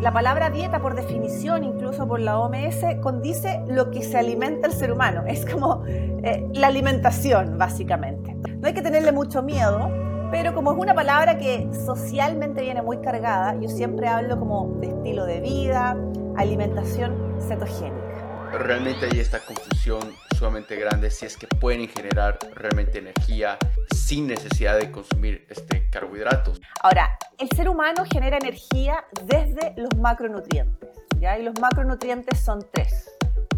la palabra dieta, por definición, incluso por la OMS, condice lo que se alimenta el ser humano. Es como eh, la alimentación, básicamente. No hay que tenerle mucho miedo, pero como es una palabra que socialmente viene muy cargada, yo siempre hablo como de estilo de vida, alimentación cetogénica. Realmente hay esta confusión sumamente grande si es que pueden generar realmente energía sin necesidad de consumir este, carbohidratos. Ahora, el ser humano genera energía desde los macronutrientes, ¿ya? Y los macronutrientes son tres,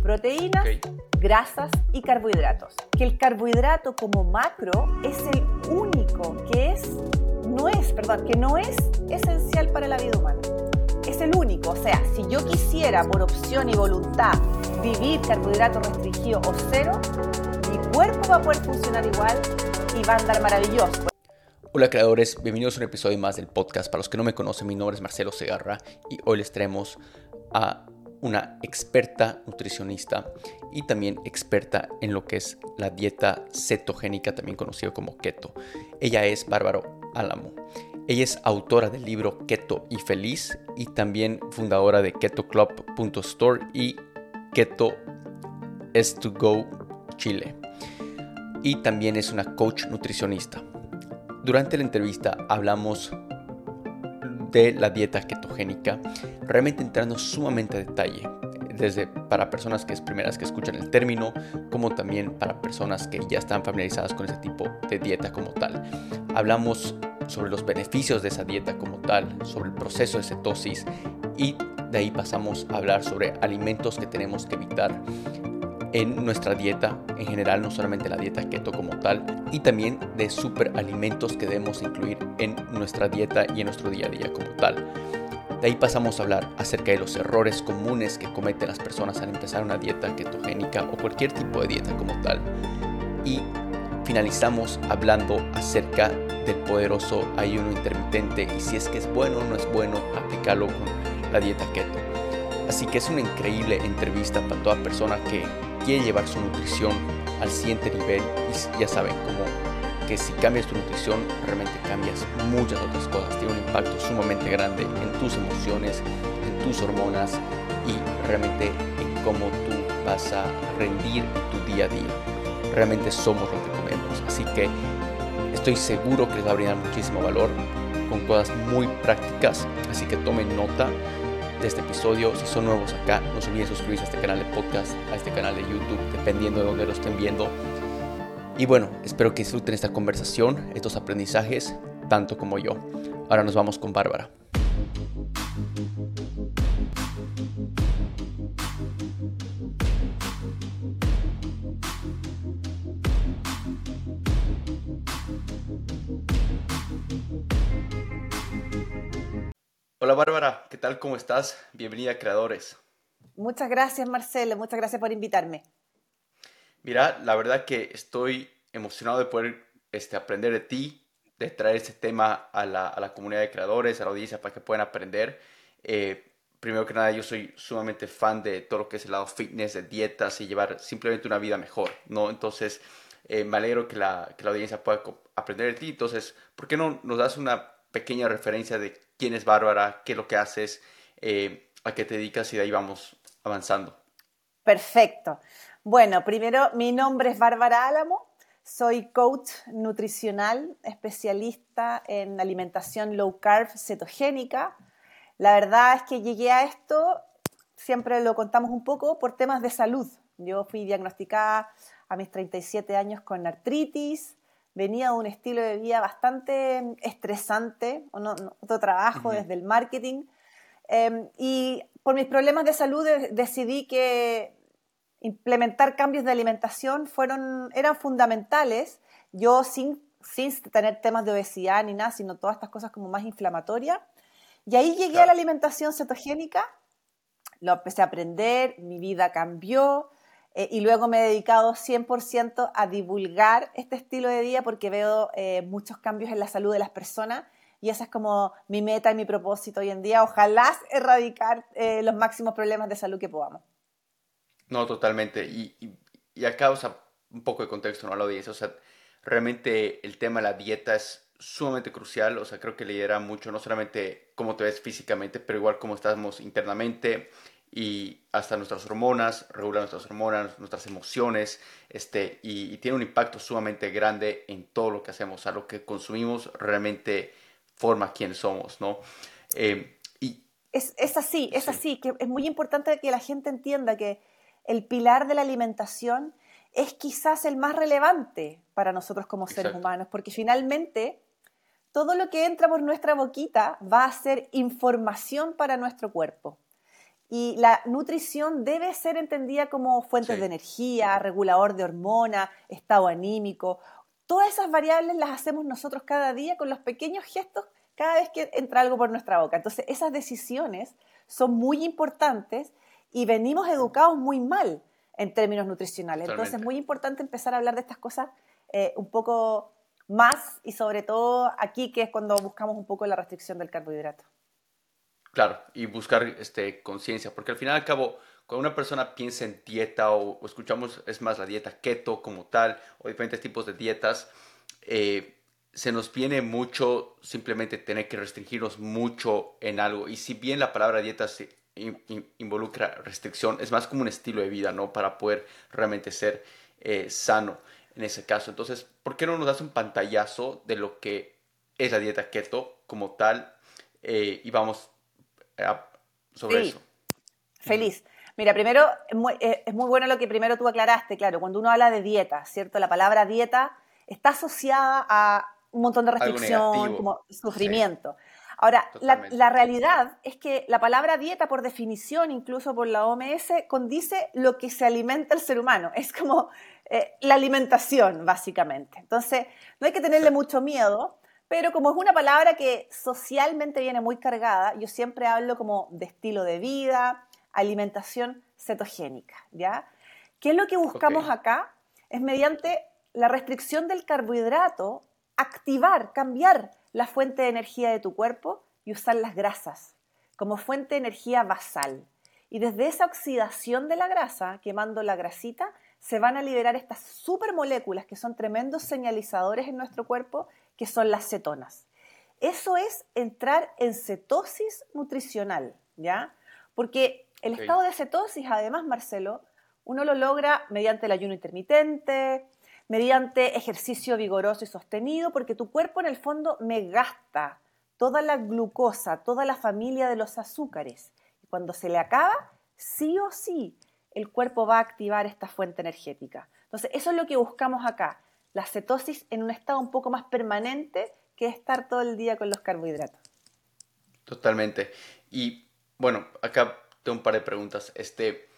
proteínas, grasas y carbohidratos. Que el carbohidrato como macro es el único que es, no es, perdón, que no es esencial para la vida humana. El único, o sea, si yo quisiera por opción y voluntad vivir carbohidrato restringido o cero, mi cuerpo va a poder funcionar igual y va a andar maravilloso. Hola creadores, bienvenidos a un episodio más del podcast. Para los que no me conocen, mi nombre es Marcelo Segarra y hoy les traemos a una experta nutricionista y también experta en lo que es la dieta cetogénica, también conocido como keto. Ella es Bárbaro Álamo. Ella es autora del libro Keto y Feliz y también fundadora de ketoclub.store y Keto es to Go Chile. Y también es una coach nutricionista. Durante la entrevista hablamos de la dieta ketogénica, realmente entrando sumamente a detalle, desde para personas que es primeras que escuchan el término, como también para personas que ya están familiarizadas con ese tipo de dieta como tal. Hablamos sobre los beneficios de esa dieta como tal, sobre el proceso de cetosis y de ahí pasamos a hablar sobre alimentos que tenemos que evitar en nuestra dieta en general, no solamente la dieta keto como tal, y también de superalimentos que debemos incluir en nuestra dieta y en nuestro día a día como tal. De ahí pasamos a hablar acerca de los errores comunes que cometen las personas al empezar una dieta ketogénica o cualquier tipo de dieta como tal. Y finalizamos hablando acerca del poderoso ayuno intermitente y si es que es bueno o no es bueno aplicarlo con la dieta keto. Así que es una increíble entrevista para toda persona que quiere llevar su nutrición al siguiente nivel y ya saben, como que si cambias tu nutrición realmente cambias muchas otras cosas, tiene un impacto sumamente grande en tus emociones, en tus hormonas y realmente en cómo tú vas a rendir en tu día a día. Realmente somos lo que comemos, así que estoy seguro que les va a brindar muchísimo valor con cosas muy prácticas, así que tomen nota de este episodio. Si son nuevos acá, no se olviden suscribirse a este canal de podcast, a este canal de YouTube, dependiendo de donde lo estén viendo. Y bueno, espero que disfruten esta conversación, estos aprendizajes, tanto como yo. Ahora nos vamos con Bárbara. Hola Bárbara, ¿qué tal? ¿Cómo estás? Bienvenida a Creadores. Muchas gracias Marcelo, muchas gracias por invitarme. Mira, la verdad que estoy emocionado de poder este, aprender de ti, de traer este tema a la, comunidad de creadores, a la audiencia para que puedan aprender. Eh, primero que nada, yo soy sumamente fan de todo lo que es el lado fitness, de dietas y llevar simplemente una vida mejor, ¿no? Entonces, eh, me alegro que la, que la audiencia pueda aprender de ti. Entonces, ¿por qué no nos das una pequeña referencia de quién es Bárbara, qué es lo que haces, eh, a qué te dedicas y de ahí vamos avanzando. Perfecto. Bueno, primero, mi nombre es Bárbara Álamo, soy coach nutricional, especialista en alimentación low carb cetogénica. La verdad es que llegué a esto, siempre lo contamos un poco, por temas de salud. Yo fui diagnosticada a mis 37 años con artritis, venía de un estilo de vida bastante estresante, otro trabajo desde el marketing. Em, y por mis problemas de salud decidí que implementar cambios de alimentación fueron, eran fundamentales. Yo sin, sin tener temas de obesidad ni nada, sino todas estas cosas como más inflamatorias. Y ahí llegué a la alimentación cetogénica, lo empecé a aprender, mi vida cambió, eh, y luego me he dedicado 100% a divulgar este estilo de vida porque veo eh, muchos cambios en la salud de las personas y esa es como mi meta y mi propósito hoy en día. Ojalá erradicar eh, los máximos problemas de salud que podamos. No, totalmente. Y, y, acá, o sea, un poco de contexto, ¿no? A la audiencia. O sea, realmente el tema de la dieta es sumamente crucial, o sea, creo que lidera mucho, no solamente cómo te ves físicamente, pero igual cómo estamos internamente y hasta nuestras hormonas, regula nuestras hormonas, nuestras emociones, este, y, tiene un impacto sumamente grande en todo lo que hacemos, o sea, lo que consumimos realmente forma quién somos, ¿no? Eh, y, es, es, así, es así, que es muy importante que la gente entienda que el pilar de la alimentación es quizás el más relevante para nosotros como seres humanos, porque finalmente todo lo que entra por nuestra boquita va a ser información para nuestro cuerpo. Y la nutrición debe ser entendida como fuente de energía, regulador de hormonas, estado anímico. Todas esas variables las hacemos nosotros cada día con los pequeños gestos cada vez que entra algo por nuestra boca. Entonces, esas decisiones son muy importantes y venimos educados muy mal en términos nutricionales. Entonces, es muy importante empezar a hablar de estas cosas eh, un poco más y sobre todo aquí que es cuando buscamos un poco la restricción del carbohidrato. Claro, y buscar este, conciencia, porque al final y al cabo, cuando una persona piensa en dieta o, escuchamos, es más, la dieta keto como tal, o diferentes tipos de dietas, eh, se nos viene mucho simplemente tener que restringirnos mucho en algo. Y si bien la palabra dieta se involucra restricción, es más como un estilo de vida, ¿no? Para poder realmente ser eh, sano en ese caso. Entonces, ¿por qué no nos das un pantallazo de lo que es la dieta keto como tal? Eh, y vamos sobre eso. Feliz. Mira, primero, eh, es muy, bueno lo que primero tú aclaraste, claro, cuando uno habla de dieta, ¿cierto? La palabra dieta está asociada a un montón de restricción, como sufrimiento. Ahora, la, realidad es que la palabra dieta, por definición, incluso por la OMS, condice lo que se alimenta el ser humano. Es como eh, la alimentación, básicamente. Entonces, no hay que tenerle mucho miedo, pero como es una palabra que socialmente viene muy cargada, yo siempre hablo como de estilo de vida, alimentación cetogénica, ¿ya? ¿Qué es lo que buscamos acá? Es mediante la restricción del carbohidrato, activar, cambiar la fuente de energía de tu cuerpo y usar las grasas como fuente de energía basal. Y desde esa oxidación de la grasa, quemando la grasita, se van a liberar estas supermoléculas que son tremendos señalizadores en nuestro cuerpo, que son las cetonas. Eso es entrar en cetosis nutricional, ¿ya? Porque el estado de cetosis, además, Marcelo, uno lo logra mediante el ayuno intermitente, mediante ejercicio vigoroso y sostenido, porque tu cuerpo en el fondo me gasta toda la glucosa, toda la familia de los azúcares. Y cuando se le acaba, sí o sí, el cuerpo va a activar esta fuente energética. Entonces, eso es lo que buscamos acá, la cetosis en un estado un poco más permanente que estar todo el día con los carbohidratos. Totalmente. Y bueno, acá tengo un par de preguntas. Este,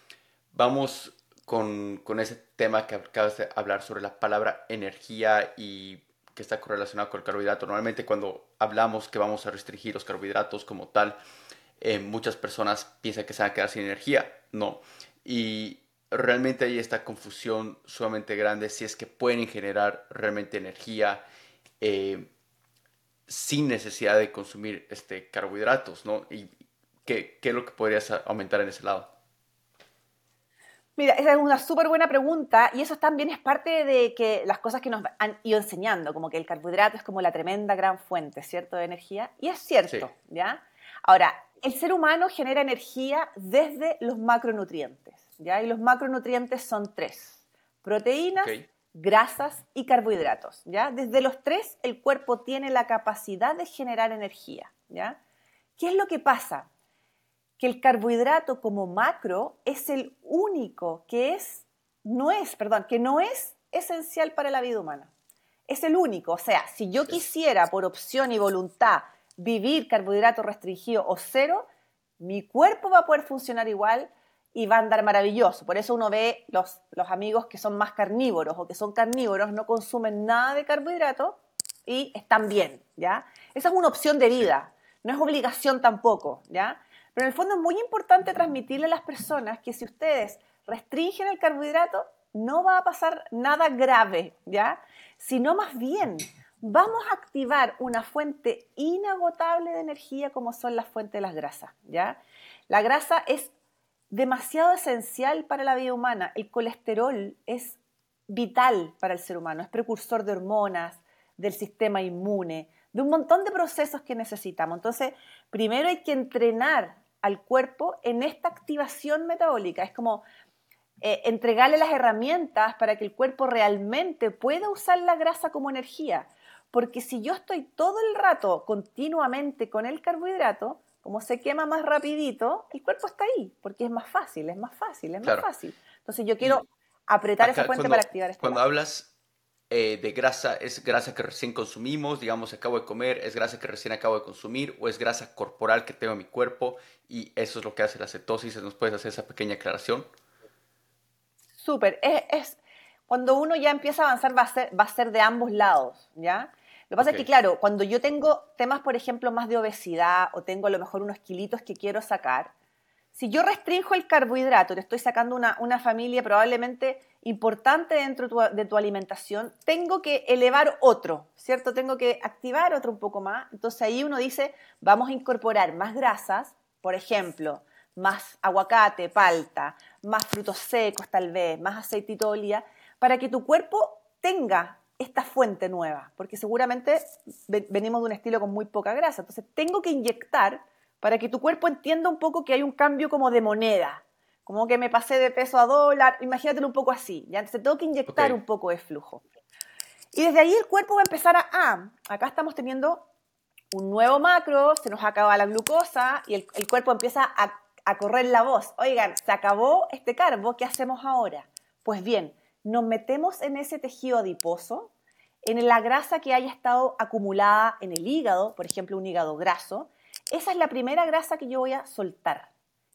vamos con, con, ese tema que acabas de hablar sobre la palabra energía y que está correlacionado con el carbohidrato. Normalmente cuando hablamos que vamos a restringir los carbohidratos como tal, eh, muchas personas piensan que se van a quedar sin energía. No. Y realmente hay esta confusión sumamente grande si es que pueden generar realmente energía eh, sin necesidad de consumir este, carbohidratos, ¿no? ¿Y qué, qué es lo que podrías aumentar en ese lado? Mira, esa es una súper buena pregunta y eso también es parte de que las cosas que nos han ido enseñando, como que el carbohidrato es como la tremenda gran fuente, ¿cierto?, de energía. Y es cierto, ¿ya? Ahora, el ser humano genera energía desde los macronutrientes, ¿ya? Y los macronutrientes son tres, proteínas, grasas y carbohidratos, ¿ya? Desde los tres el cuerpo tiene la capacidad de generar energía, ¿ya? ¿Qué es lo que pasa? que el carbohidrato como macro es el único que es, no es, perdón, que no es esencial para la vida humana. Es el único. O sea, si yo quisiera por opción y voluntad vivir carbohidrato restringido o cero, mi cuerpo va a poder funcionar igual y va a andar maravilloso. Por eso uno ve los, los amigos que son más carnívoros o que son carnívoros, no consumen nada de carbohidrato y están bien, ¿ya? Esa es una opción de vida, no es obligación tampoco, ¿ya? Pero en el fondo es muy importante transmitirle a las personas que si ustedes restringen el carbohidrato, no va a pasar nada grave, ¿ya? Sino más bien vamos a activar una fuente inagotable de energía como son las fuentes de las grasas, ¿ya? La grasa es demasiado esencial para la vida humana. El colesterol es vital para el ser humano, es precursor de hormonas, del sistema inmune, de un montón de procesos que necesitamos. Entonces, primero hay que entrenar al cuerpo en esta activación metabólica. Es como eh, entregarle las herramientas para que el cuerpo realmente pueda usar la grasa como energía. Porque si yo estoy todo el rato continuamente con el carbohidrato, como se quema más rapidito, el cuerpo está ahí, porque es más fácil, es más fácil, es más fácil. Entonces yo quiero apretar esa fuente para activar este Cuando hablas eh, de grasa, ¿es grasa que recién consumimos, digamos, acabo de comer, es grasa que recién acabo de consumir o es grasa corporal que tengo en mi cuerpo y eso es lo que hace la cetosis? ¿Nos puedes hacer esa pequeña aclaración? Súper, es, cuando uno ya empieza a avanzar va a ser, va a ser de ambos lados, ¿ya? Lo que pasa es que, claro, cuando yo tengo temas, por ejemplo, más de obesidad o tengo a lo mejor unos kilitos que quiero sacar, si yo restringo el carbohidrato, te estoy sacando una, una familia probablemente importante dentro de tu, alimentación, tengo que elevar otro, ¿cierto? Tengo que activar otro un poco más. Entonces ahí uno dice, vamos a incorporar más grasas, por ejemplo, más aguacate, palta, más frutos secos tal vez, más aceitito de oliva, para que tu cuerpo tenga esta fuente nueva, porque seguramente venimos de un estilo con muy poca grasa. Entonces, tengo que inyectar para que tu cuerpo entienda un poco que hay un cambio como de moneda, como que me pasé de peso a dólar, imagínatelo un poco así, ya entonces tengo que inyectar un poco de flujo. Y desde ahí el cuerpo va a empezar a, ah, acá estamos teniendo un nuevo macro, se nos acaba la glucosa y el, el cuerpo empieza a, a correr la voz, oigan, se acabó este carbo, ¿qué hacemos ahora? Pues bien, nos metemos en ese tejido adiposo, en la grasa que haya estado acumulada en el hígado, por ejemplo, un hígado graso, esa es la primera grasa que yo voy a soltar.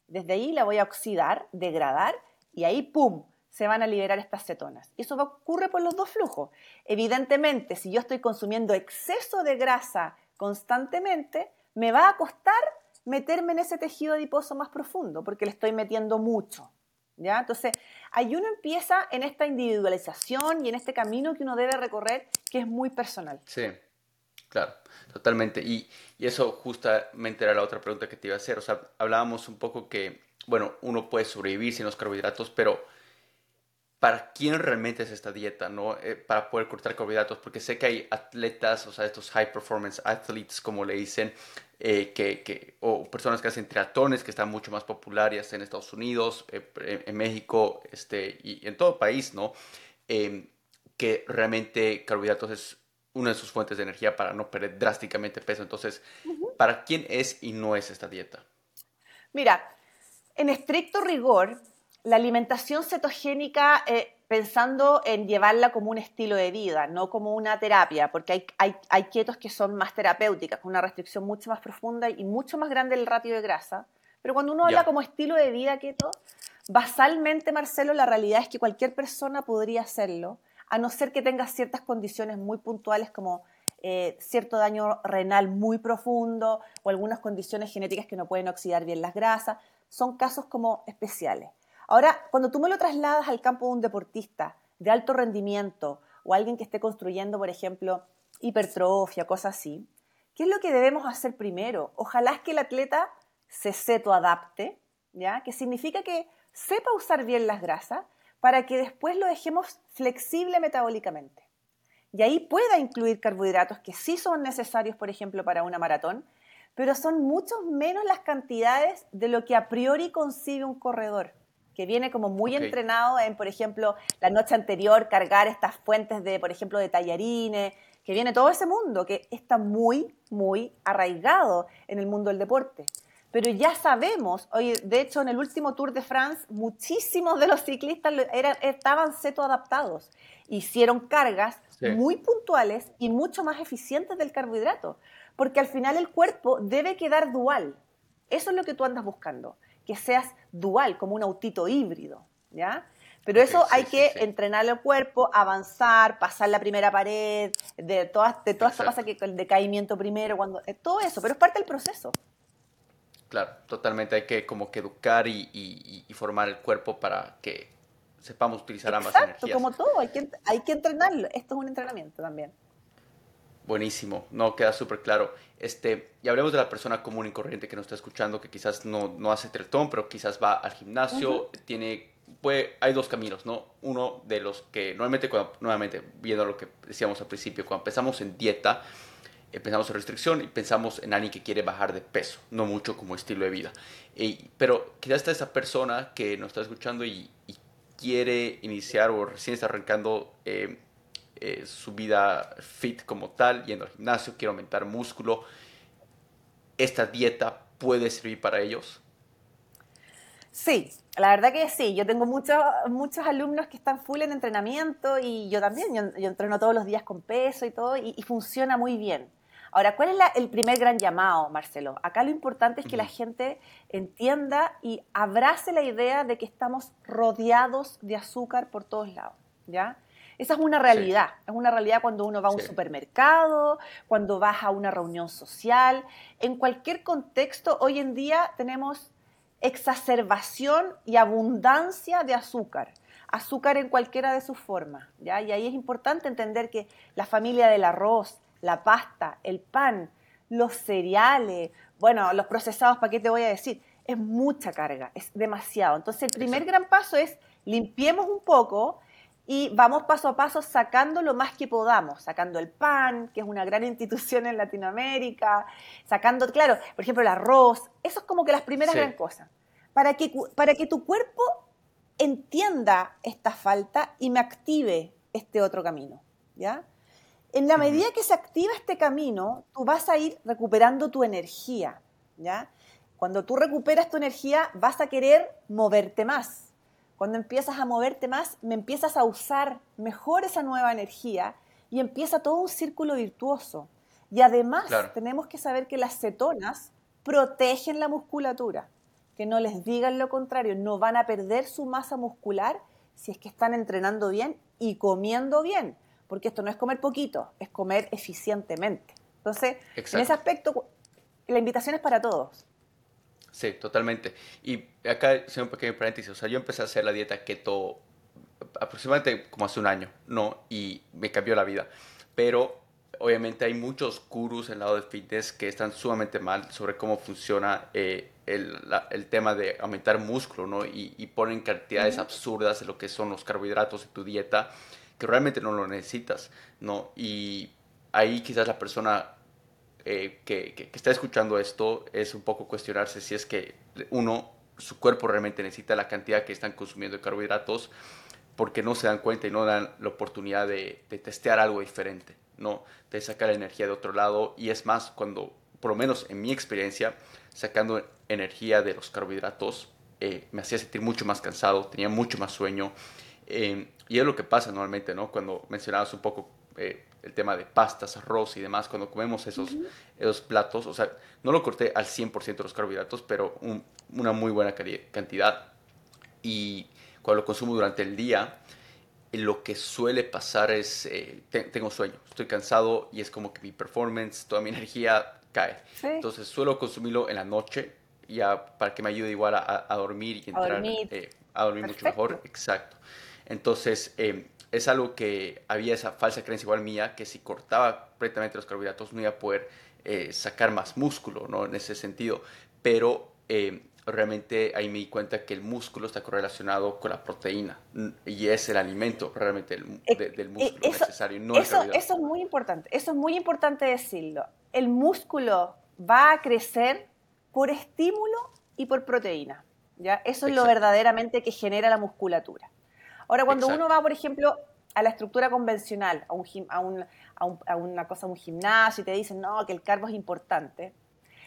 Desde ahí la voy a oxidar, degradar y ahí, ¡pum!, se van a liberar estas cetonas. Y eso ocurre por los dos flujos. Evidentemente, si yo estoy consumiendo exceso de grasa constantemente, me va a costar meterme en ese tejido adiposo más profundo, porque le estoy metiendo mucho. Entonces, ahí uno empieza en esta individualización y en este camino que uno debe recorrer, que es muy personal. Sí, claro, totalmente. Y eso justamente era la otra pregunta que te iba a hacer. O sea, hablábamos un poco que, bueno, uno puede sobrevivir sin los carbohidratos, pero ¿para quién realmente es esta dieta, no? Eh, para poder cortar carbohidratos, porque sé que hay atletas, o sea, estos high performance athletes, como le dicen, eh, que, o personas que hacen triatones, que están mucho más populares en Estados Unidos, eh, en México, este, y en todo el país, ¿no? Em, que realmente carbohidratos es una de sus fuentes de energía para no perder drásticamente peso. Entonces, ¿para quién es y no es esta dieta? Mira, en estricto rigor, la alimentación cetogénica, eh, pensando en llevarla como un estilo de vida, no como una terapia, porque hay, hay, hay ketos que son más terapéuticas, con una restricción mucho más profunda y mucho más grande el ratio de grasa. Pero cuando uno habla como estilo de vida keto, basalmente, Marcelo, la realidad es que cualquier persona podría hacerlo, a no ser que tenga ciertas condiciones muy puntuales como eh, cierto daño renal muy profundo o algunas condiciones genéticas que no pueden oxidar bien las grasas. Son casos como especiales. Ahora, cuando tú me lo trasladas al campo de un deportista de alto rendimiento o alguien que esté construyendo, por ejemplo, hipertrofia, cosas así, ¿qué es lo que debemos hacer primero? Ojalá es que el atleta se ceto-adapte, ¿ya? Que significa que sepa usar bien las grasas para que después lo dejemos flexible metabólicamente. Y ahí pueda incluir carbohidratos que sí son necesarios, por ejemplo, para una maratón, pero son mucho menos las cantidades de lo que a priori concibe un corredor que viene como muy entrenado en, por ejemplo, la noche anterior cargar estas fuentes de, por ejemplo, de tallarines, que viene todo ese mundo que está muy, muy arraigado en el mundo del deporte. Pero ya sabemos, hoy, de hecho, en el último Tour de France, muchísimos de los ciclistas eran, estaban seto adaptados. Hicieron cargas muy puntuales y mucho más eficientes del carbohidrato, porque al final el cuerpo debe quedar dual. Eso es lo que tú andas buscando que seas dual, como un autito híbrido, ¿ya? Pero eso hay que entrenar el cuerpo, avanzar, pasar la primera pared, de todas, de toda esta pasa que el decaimiento primero, cuando, eh, todo eso, pero es parte del proceso. Claro, totalmente hay que como que educar y, formar el cuerpo para que sepamos utilizar ambas energías. como todo, hay que, hay que entrenarlo. Esto es un entrenamiento también. Buenísimo, no, queda súper claro. Este, y hablemos de la persona común y corriente que nos está escuchando, que quizás no, no hace tretón, pero quizás va al gimnasio, tiene, puede, hay dos caminos, ¿no? Uno de los que normalmente, cuando, nuevamente, viendo lo que decíamos al principio, cuando empezamos en dieta, eh, pensamos en restricción y pensamos en alguien que quiere bajar de peso, no mucho como estilo de vida. pero quizás está esa persona que nos está escuchando y, quiere iniciar o recién está arrancando eh, eh, su vida fit como tal, yendo al gimnasio, quiere aumentar músculo. ¿Esta dieta puede servir para ellos? Sí, la verdad que sí. Yo tengo muchos, muchos alumnos que están full en entrenamiento y yo también. Yo, entreno todos los días con peso y todo y, funciona muy bien. Ahora, ¿cuál es el primer gran llamado, Marcelo? Acá lo importante es que la gente entienda y abrace la idea de que estamos rodeados de azúcar por todos lados, ¿ya? Esa es una realidad, es una realidad cuando uno va a un supermercado, cuando vas a una reunión social, en cualquier contexto hoy en día tenemos exacerbación y abundancia de azúcar. Azúcar en cualquiera de sus formas. ¿ya? Y ahí es importante entender que la familia del arroz, la pasta, el pan, los cereales, bueno, los procesados, ¿para qué te voy a decir? Es mucha carga, es demasiado. Entonces el primer gran paso es limpiemos un poco y vamos paso a paso sacando lo más que podamos, sacando el pan, que es una gran institución en Latinoamérica, sacando, claro, por ejemplo, el arroz, eso es como que las primeras gran cosas, para que, para que tu cuerpo entienda esta falta y me active este otro camino, ¿ya? En la medida que se activa este camino, tú vas a ir recuperando tu energía, ¿ya? Cuando tú recuperas tu energía, vas a querer moverte más, cuando empiezas a moverte más, me empiezas a usar mejor esa nueva energía y empieza todo un círculo virtuoso. Y además tenemos que saber que las cetonas protegen la musculatura, que no les digan lo contrario, no van a perder su masa muscular si es que están entrenando bien y comiendo bien, porque esto no es comer poquito, es comer eficientemente. Entonces, en ese aspecto, la invitación es para todos. Sí, totalmente. Y acá, un pequeño paréntesis, o sea, yo empecé a hacer la dieta keto aproximadamente como hace un año, ¿no? Y me cambió la vida. Pero obviamente hay muchos gurús en el lado de fitness que están sumamente mal sobre cómo funciona eh, el, el, tema de aumentar músculo, ¿no? Y, y ponen cantidades absurdas de lo que son los carbohidratos en tu dieta que realmente no lo necesitas, ¿no? Y ahí quizás la persona eh, que, está escuchando esto es un poco cuestionarse si es que uno, su cuerpo realmente necesita la cantidad que están consumiendo de carbohidratos porque no se dan cuenta y no dan la oportunidad de, testear algo diferente, ¿no? De sacar energía de otro lado. Y es más, cuando, por lo menos en mi experiencia, sacando energía de los carbohidratos, eh, me hacía sentir mucho más cansado, tenía mucho más sueño. Eh, y es lo que pasa normalmente, ¿no? Cuando mencionabas un poco el tema de pastas, arroz y demás, cuando comemos esos, esos platos, o sea, no lo corté al 100% de los carbohidratos, pero una muy buena cantidad. Y cuando lo consumo durante el día, lo que suele pasar es, eh, tengo sueño, estoy cansado y es como que mi performance, toda mi energía cae. Entonces suelo consumirlo en la noche ya para que me ayude igual a, dormir y entrar a dormir, eh, a dormir mucho mejor. Exacto. Entonces, eh, es algo que había esa falsa creencia igual mía, que si cortaba completamente los carbohidratos no iba a poder eh, sacar más músculo, ¿no? En ese sentido. Pero eh, realmente ahí me di cuenta que el músculo está correlacionado con la proteína y es el alimento realmente del, eh, músculo necesario, no eso, eso es muy importante, eso es muy importante decirlo. El músculo va a crecer por estímulo y por proteína. ¿ya? Eso es lo verdaderamente que genera la musculatura. Ahora, cuando uno va, por ejemplo, a la estructura convencional, a, un, a, un, a, una cosa, un gimnasio, y te dicen, no, que el carbo es importante,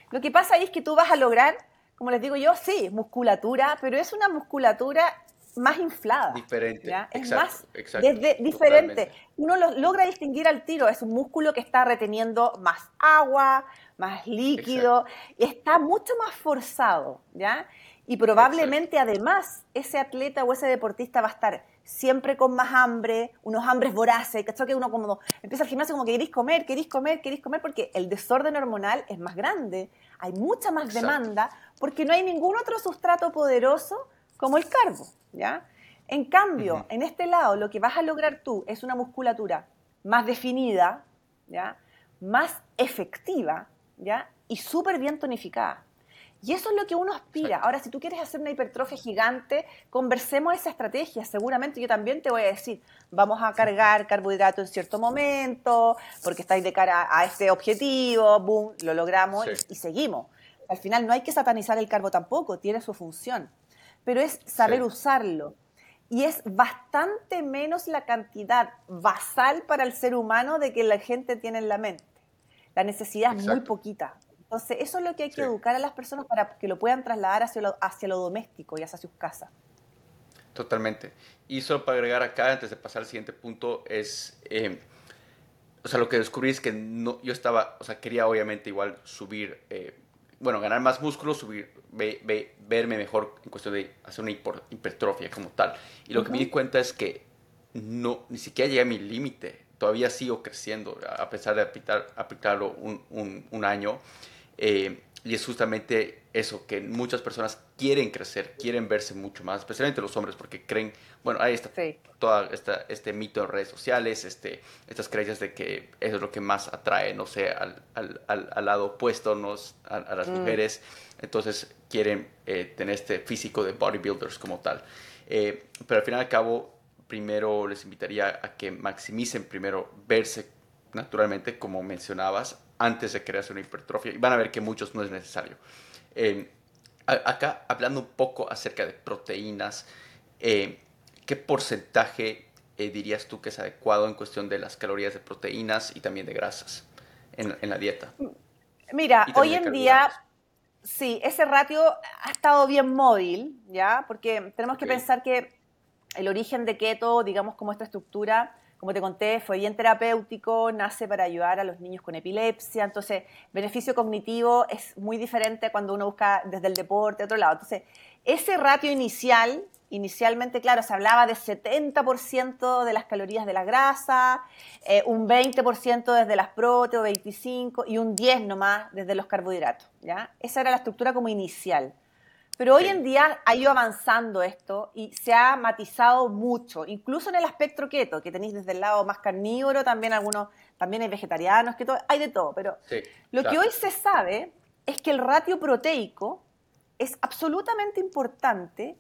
lo que pasa ahí es que tú vas a lograr, como les digo yo, sí, musculatura, pero es una musculatura más inflada. Diferente. Es más desde, diferente. Uno lo, logra distinguir al tiro. Es un músculo que está reteniendo más agua, más líquido, y está mucho más forzado, ¿ya? Y probablemente además ese atleta o ese deportista va a estar siempre con más hambre, unos hambres voraces, ¿cachai? Que uno como empieza el gimnasio como que queréis comer, queréis comer, queréis comer, porque el desorden hormonal es más grande, hay mucha más demanda, porque no hay ningún otro sustrato poderoso como el carbo, ¿ya? En cambio, en este lado, lo que vas a lograr tú es una musculatura más definida, ¿ya? Más efectiva, ¿ya? Y súper bien tonificada. Y eso es lo que uno aspira. Ahora, si tú quieres hacer una hipertrofia gigante, conversemos esa estrategia. Seguramente yo también te voy a decir, vamos a cargar carbohidrato en cierto momento, porque estáis de cara a este objetivo, boom, lo logramos y, seguimos. Al final no hay que satanizar el carbo tampoco, tiene su función. Pero es saber usarlo. Y es bastante menos la cantidad basal para el ser humano de que la gente tiene en la mente. La necesidad es muy poquita. Entonces, eso es lo que hay que educar a las personas para que lo puedan trasladar hacia lo, hacia lo doméstico y hacia sus casas. Totalmente. Y solo para agregar acá, antes de pasar al siguiente punto, es, eh, o sea, lo que descubrí es que no, yo estaba, o sea, quería obviamente igual subir, eh, bueno, ganar más músculo, subir, verme mejor en cuestión de hacer una hipertrofia como tal. Y lo que me di cuenta es que no, ni siquiera llegué a mi límite. Todavía sigo creciendo, a pesar de aplicar, aplicarlo un, un, un año. Eh, y es justamente eso, que muchas personas quieren crecer, quieren verse mucho más, especialmente los hombres, porque creen, bueno, ahí está todo este mito en redes sociales, este, estas creencias de que eso es lo que más atrae, no sé, al, al, al, lado opuesto nos, a, las mm. mujeres, entonces quieren eh, tener este físico de bodybuilders como tal. Eh, pero al final y al cabo, primero les invitaría a que maximicen primero verse naturalmente, como mencionabas, antes de crearse una hipertrofia. Y van a ver que muchos no es necesario. Eh, acá, hablando un poco acerca de proteínas, eh, ¿qué porcentaje eh, dirías tú que es adecuado en cuestión de las calorías de proteínas y también de grasas en, la dieta? Mira, hoy en día, sí, ese ratio ha estado bien móvil, ¿ya? Porque tenemos que pensar que el origen de keto, digamos como esta estructura, como te conté, fue bien terapéutico, nace para ayudar a los niños con epilepsia, entonces beneficio cognitivo es muy diferente cuando uno busca desde el deporte, otro lado. Entonces, ese ratio inicial, inicialmente, claro, se hablaba de 70% de las calorías de la grasa, eh, un 20% desde las proteínas, 25% y un 10% nomás desde los carbohidratos, ¿ya? Esa era la estructura como inicial. Pero hoy en día ha ido avanzando esto y se ha matizado mucho, incluso en el aspecto keto, que tenéis desde el lado más carnívoro, también algunos, también hay vegetarianos, que hay de todo. Pero lo que hoy se sabe es que el ratio proteico es absolutamente importante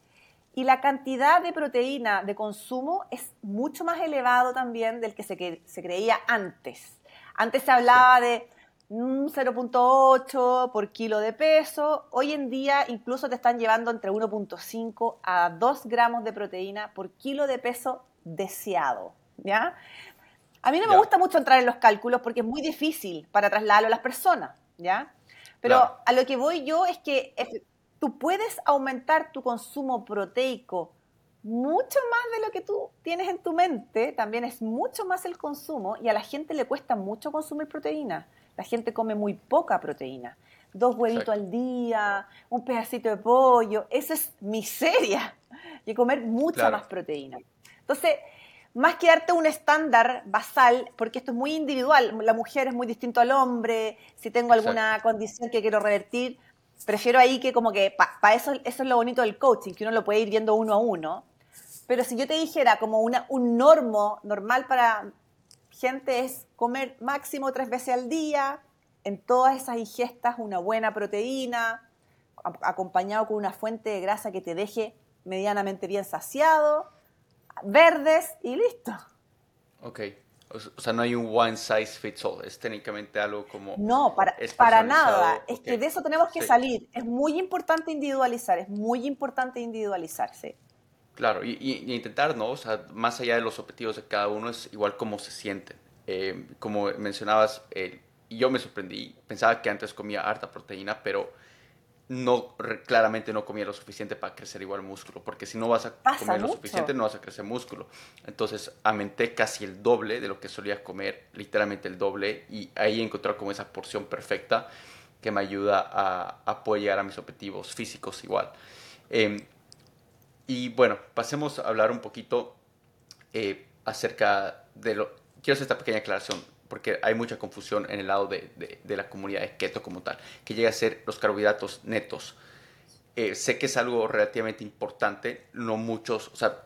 y la cantidad de proteína de consumo es mucho más elevado también del que se, se creía antes. Antes se hablaba de 0.8 por kilo de peso. Hoy en día incluso te están llevando entre 1.5 a 2 gramos de proteína por kilo de peso deseado. ¿ya? A mí no me gusta mucho entrar en los cálculos porque es muy difícil para trasladarlo a las personas. ¿ya? Pero a lo que voy yo es que tú puedes aumentar tu consumo proteico mucho más de lo que tú tienes en tu mente, también es mucho más el consumo y a la gente le cuesta mucho consumir proteína. La gente come muy poca proteína. Dos huevitos al día, un pedacito de pollo. Eso es miseria. Y comer mucha más proteína. Entonces, más que darte un estándar basal, porque esto es muy individual, la mujer es muy distinto al hombre, si tengo alguna condición que quiero revertir, prefiero ahí que como que, para eso, eso es lo bonito del coaching, que uno lo puede ir viendo uno a uno. Pero si yo te dijera como una, un normo normal para gente es comer máximo tres veces al día, en todas esas ingestas una buena proteína, acompañado con una fuente de grasa que te deje medianamente bien saciado, verdes y listo. Ok. O sea, no hay un one size fits all, es técnicamente algo como... No, para, para nada. Es que de eso tenemos que salir. Es muy importante individualizar, es muy importante individualizarse. Claro, y, intentar, ¿no? O sea, más allá de los objetivos de cada uno, es igual cómo se sienten. Eh, como mencionabas, eh, yo me sorprendí, pensaba que antes comía harta proteína, pero no claramente no comía lo suficiente para crecer igual músculo, porque si no vas a comer lo suficiente no vas a crecer músculo. Entonces aumenté casi el doble de lo que solía comer, literalmente el doble, y ahí encontré como esa porción perfecta que me ayuda a, apoyar a mis objetivos físicos igual. Em, y bueno, pasemos a hablar un poquito eh, acerca de lo... Quiero hacer esta pequeña aclaración, porque hay mucha confusión en el lado de, de, la comunidad de keto como tal, que llega a ser los carbohidratos netos. Eh, sé que es algo relativamente importante, no muchos, o sea,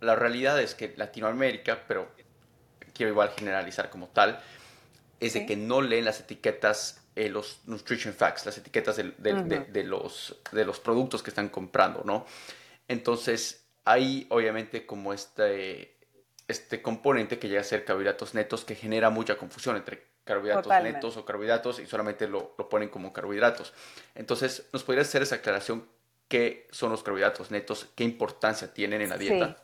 la realidad es que Latinoamérica, pero quiero igual generalizar como tal, es de que no leen las etiquetas eh, los nutrition facts, las etiquetas de, los, de los productos que están comprando, ¿no? Entonces, hay obviamente como este, este componente que llega a ser carbohidratos netos que genera mucha confusión entre carbohidratos netos o carbohidratos y solamente lo, lo, ponen como carbohidratos. Entonces, ¿nos podrías hacer esa aclaración? ¿Qué son los carbohidratos netos? ¿Qué importancia tienen en la dieta?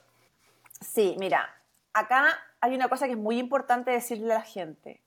sí mira, acá hay una cosa que es muy importante decirle a la gente.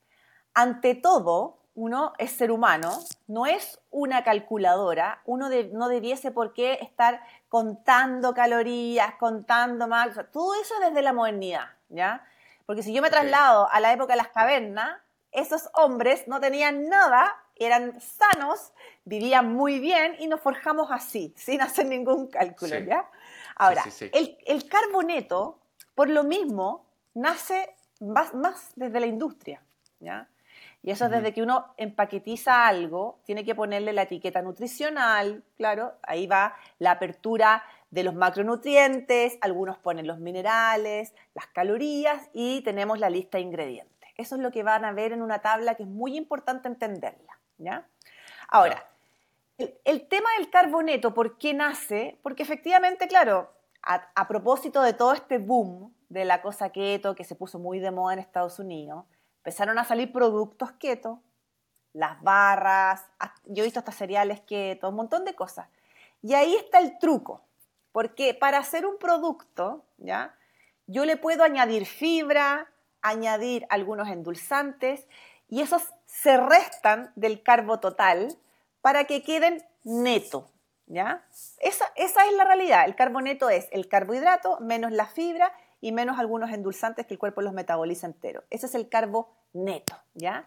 Ante todo, uno es ser humano, no es una calculadora, uno no debiese por qué estar contando calorías, contando más, todo eso desde la modernidad, ¿ya? Porque si yo me traslado a la época de las cavernas, esos hombres no tenían nada, eran sanos, vivían muy bien y nos forjamos así, sin hacer ningún cálculo, ¿ya? Ahora, el, el, carboneto, por lo mismo, nace más, más desde la industria, ¿ya? Y eso es desde que uno empaquetiza algo, tiene que ponerle la etiqueta nutricional, claro, ahí va la apertura de los macronutrientes, algunos ponen los minerales, las calorías y tenemos la lista de ingredientes. Eso es lo que van a ver en una tabla que es muy importante entenderla, ¿ya? Ahora, el, tema del carboneto, ¿por qué nace? Porque efectivamente, claro, a, a propósito de todo este boom de la cosa keto que se puso muy de moda en Estados Unidos, empezaron a salir productos keto, las barras, yo he visto hasta cereales keto, un montón de cosas. Y ahí está el truco, porque para hacer un producto, ¿ya? Yo le puedo añadir fibra, añadir algunos endulzantes y esos se restan del carbo total para que queden neto, ¿ya? Esa, esa es la realidad. El carboneto es el carbohidrato menos la fibra y menos algunos endulzantes que el cuerpo los metaboliza entero. Ese es el carbo neto, ¿ya?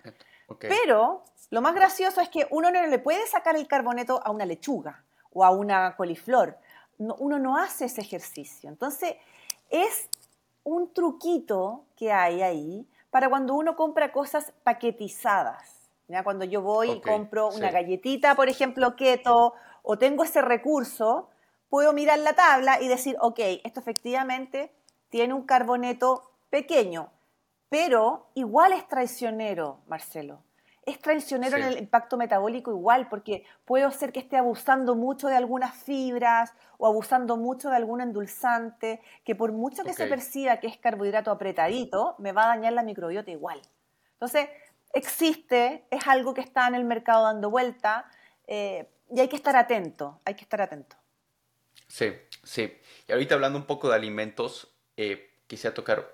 Pero lo más gracioso es que uno no le puede sacar el carboneto a una lechuga o a una coliflor. uno no hace ese ejercicio. Entonces, es un truquito que hay ahí para cuando uno compra cosas paquetizadas. ¿ya? Cuando yo voy y compro una galletita, por ejemplo, keto, o tengo ese recurso, puedo mirar la tabla y decir, ok, esto efectivamente tiene un carboneto pequeño, pero igual es traicionero, Marcelo. Es traicionero en el impacto metabólico igual, porque puede ser que esté abusando mucho de algunas fibras o abusando mucho de algún endulzante, que por mucho que se perciba que es carbohidrato apretadito, me va a dañar la microbiota igual. Entonces, existe, es algo que está en el mercado dando vuelta eh, y hay que estar atento, hay que estar atento. Sí, sí. Y ahorita hablando un poco de alimentos, eh, quisiera tocar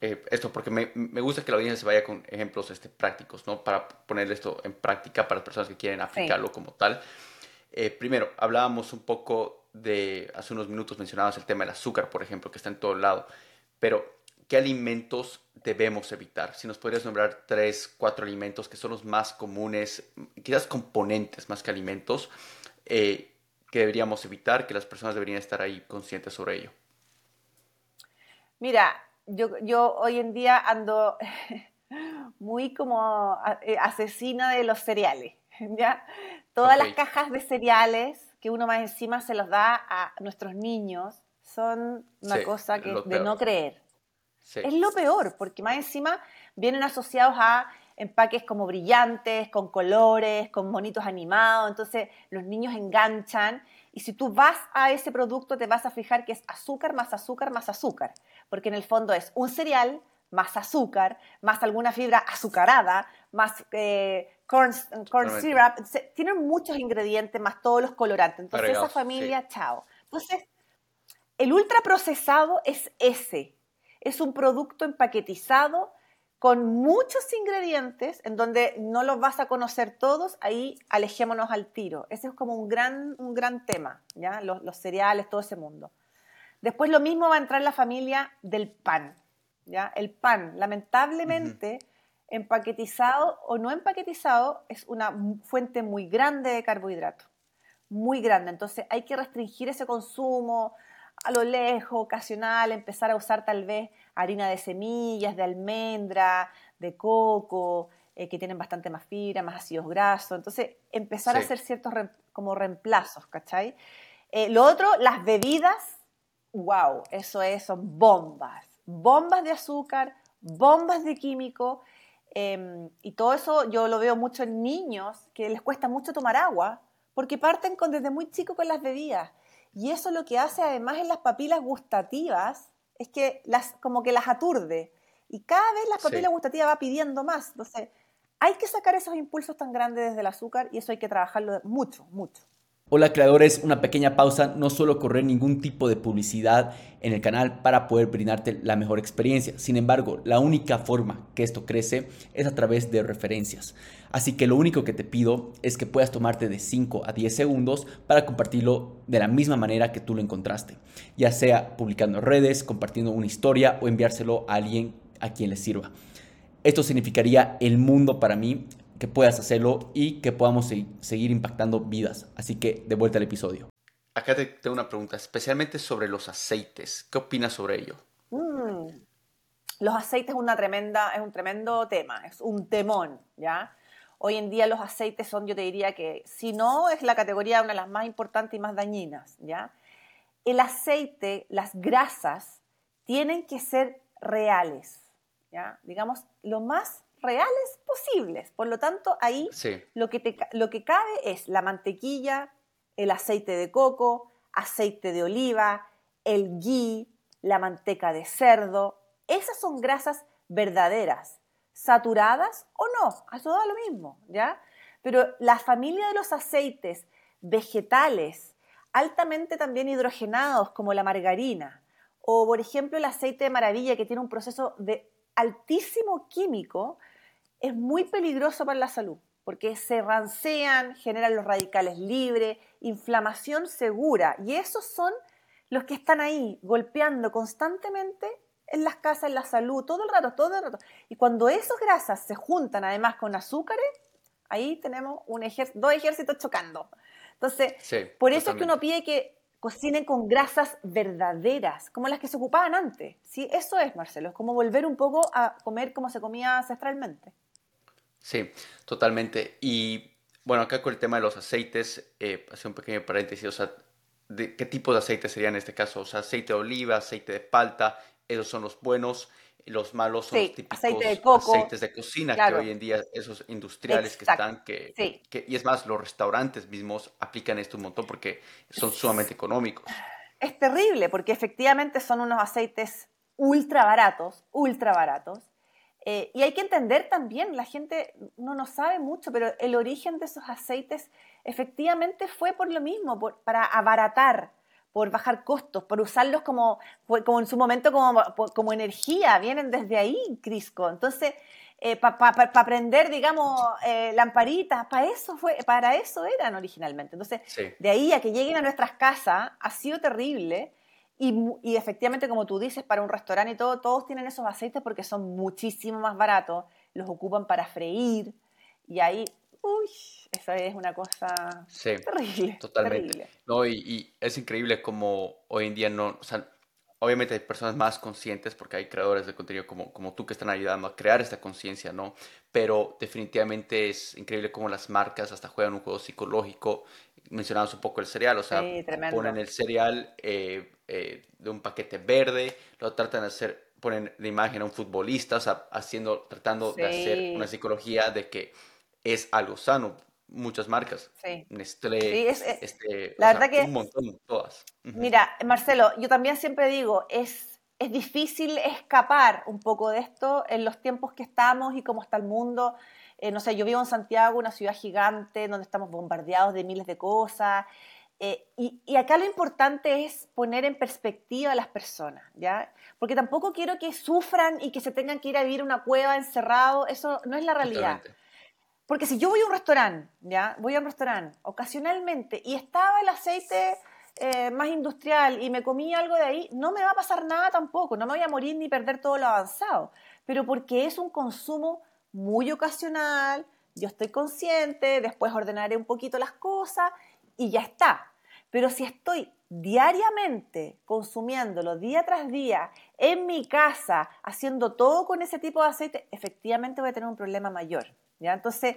eh, esto porque me, me, gusta que la audiencia se vaya con ejemplos este, prácticos, ¿no? Para poner esto en práctica para las personas que quieren aplicarlo como tal. Eh, primero, hablábamos un poco de, hace unos minutos mencionabas el tema del azúcar, por ejemplo, que está en todo lado, pero ¿qué alimentos debemos evitar? Si nos podrías nombrar tres, cuatro alimentos que son los más comunes, quizás componentes más que alimentos, que deberíamos evitar, que las personas deberían estar ahí conscientes sobre ello. Mira, yo, yo hoy en día ando muy como eh, asesina de los cereales, ¿ya? Todas las cajas de cereales que uno más encima se los da a nuestros niños son una cosa que, de no creer. Es lo peor, porque más encima vienen asociados a empaques como brillantes, con colores, con monitos animados, entonces los niños enganchan y si tú vas a ese producto te vas a fijar que es azúcar más azúcar más azúcar porque en el fondo es un cereal más azúcar, más alguna fibra azucarada, más eh, corn, syrup. Tienen muchos ingredientes, más todos los colorantes. Entonces, esa familia, chao. Entonces, el ultraprocesado es ese. Es un producto empaquetizado con muchos ingredientes en donde no los vas a conocer todos, ahí alejémonos al tiro. Ese es como un gran, un gran tema, ¿ya? los cereales, todo ese mundo. Después lo mismo va a entrar la familia del pan. ¿ya? El pan, lamentablemente, empaquetizado o no empaquetizado, es una fuente muy grande de carbohidratos. Muy grande. Entonces hay que restringir ese consumo a lo lejos, ocasional, empezar a usar tal vez harina de semillas, de almendra, de coco, eh, que tienen bastante más fibra, más ácidos grasos. Entonces, empezar a hacer ciertos como reemplazos, ¿cachai? Eh, lo otro, las bebidas wow, eso es, son bombas, bombas de azúcar, bombas de químico. Em, y todo eso yo lo veo mucho en niños que les cuesta mucho tomar agua porque parten con, desde muy chico con las bebidas. Y eso lo que hace además en las papilas gustativas es que las, como que las aturde. Y cada vez la papila gustativa va pidiendo más. Entonces, hay que sacar esos impulsos tan grandes desde el azúcar y eso hay que trabajarlo mucho, mucho. Hola creadores, una pequeña pausa, no suelo correr ningún tipo de publicidad en el canal para poder brindarte la mejor experiencia. Sin embargo, la única forma que esto crece es a través de referencias. Así que lo único que te pido es que puedas tomarte de 5 a 10 segundos para compartirlo de la misma manera que tú lo encontraste, ya sea publicando en redes, compartiendo una historia o enviárselo a alguien a quien le sirva. Esto significaría el mundo para mí que puedas hacerlo y que podamos seguir impactando vidas. Así que de vuelta al episodio. Acá te tengo una pregunta, especialmente sobre los aceites. ¿Qué opinas sobre ello? Mm. Los aceites es, una tremenda, es un tremendo tema, es un temón, ¿ya? Hoy en día los aceites son, yo te diría que, si no, es la categoría una de las más importantes y más dañinas, ¿ya? El aceite, las grasas, tienen que ser reales, ¿ya? Digamos, lo más reales posibles. Por lo tanto, ahí lo, que lo que cabe es la mantequilla, el aceite de coco, aceite de oliva, el ghee, la manteca de cerdo. Esas son grasas verdaderas, saturadas o no, a eso da lo mismo, ¿ya? Pero la familia de los aceites vegetales, altamente también hidrogenados, como la margarina, o por ejemplo el aceite de maravilla que tiene un proceso de altísimo químico, es muy peligroso para la salud, porque se rancean, generan los radicales libres, inflamación segura, y esos son los que están ahí golpeando constantemente en las casas, en la salud, todo el rato, todo el rato. Y cuando esas grasas se juntan además con azúcares, ahí tenemos un dos ejércitos chocando. Entonces, por eso es que uno pide que cocinen con grasas verdaderas, como las que se ocupaban antes. ¿sí? Eso es, Marcelo, es como volver un poco a comer como se comía ancestralmente. Sí, totalmente. Y bueno, acá con el tema de los aceites, eh, hace un pequeño paréntesis, o sea, de, ¿qué tipo de aceite sería en este caso? O sea, aceite de oliva, aceite de palta, esos son los buenos. Los malos son los típicos aceites de cocina que hoy en día, esos industriales que están, que, que, y es más, los restaurantes mismos aplican esto un montón porque son sumamente económicos. Es terrible porque efectivamente son unos aceites ultra baratos, ultra baratos, eh, y hay que entender también, la gente no nos sabe mucho, pero el origen de esos aceites efectivamente fue por lo mismo, para abaratar, por bajar costos, por usarlos como, como en su momento como, como energía, vienen desde ahí, Crisco. Entonces, eh, para aprender, digamos, eh, lamparitas, para eso, fue, para eso eran originalmente. Entonces, de ahí a que lleguen a nuestras casas ha sido terrible y, efectivamente, como tú dices, para un restaurante y todo, todos tienen esos aceites porque son muchísimo más baratos, los ocupan para freír y ahí, uy, eso es una cosa terrible. Totalmente. No, y, es increíble como hoy en día no, o sea, obviamente hay personas más conscientes porque hay creadores de contenido como, como tú que están ayudando a crear esta conciencia, ¿no? Pero definitivamente es increíble cómo las marcas hasta juegan un juego psicológico. Mencionamos un poco el cereal, o sea, ponen el cereal eh, eh, de un paquete verde, lo tratan de hacer, ponen de imagen a un futbolista, o sea, haciendo, tratando de hacer una psicología de que es algo sano. Muchas marcas, sí. Nestlé, este, la verdad que, un montón, todas. Mira, Marcelo, yo también siempre digo, es, es difícil escapar un poco de esto en los tiempos que estamos y cómo está el mundo. Eh, no sé, yo vivo en Santiago, una ciudad gigante, donde estamos bombardeados de miles de cosas. Eh, y, acá lo importante es poner en perspectiva a las personas, ¿ya? Porque tampoco quiero que sufran y que se tengan que ir a vivir una cueva encerrado, eso no es la realidad. Porque si yo voy a un restaurante, ¿ya? Voy a un restaurante ocasionalmente y estaba el aceite eh, más industrial y me comí algo de ahí, no me va a pasar nada tampoco, no me voy a morir ni perder todo lo avanzado, pero porque es un consumo muy ocasional, yo estoy consciente, después ordenaré un poquito las cosas y ya está. Pero si estoy diariamente consumiéndolo día tras día en mi casa, haciendo todo con ese tipo de aceite, efectivamente voy a tener un problema mayor. ¿Ya? Entonces,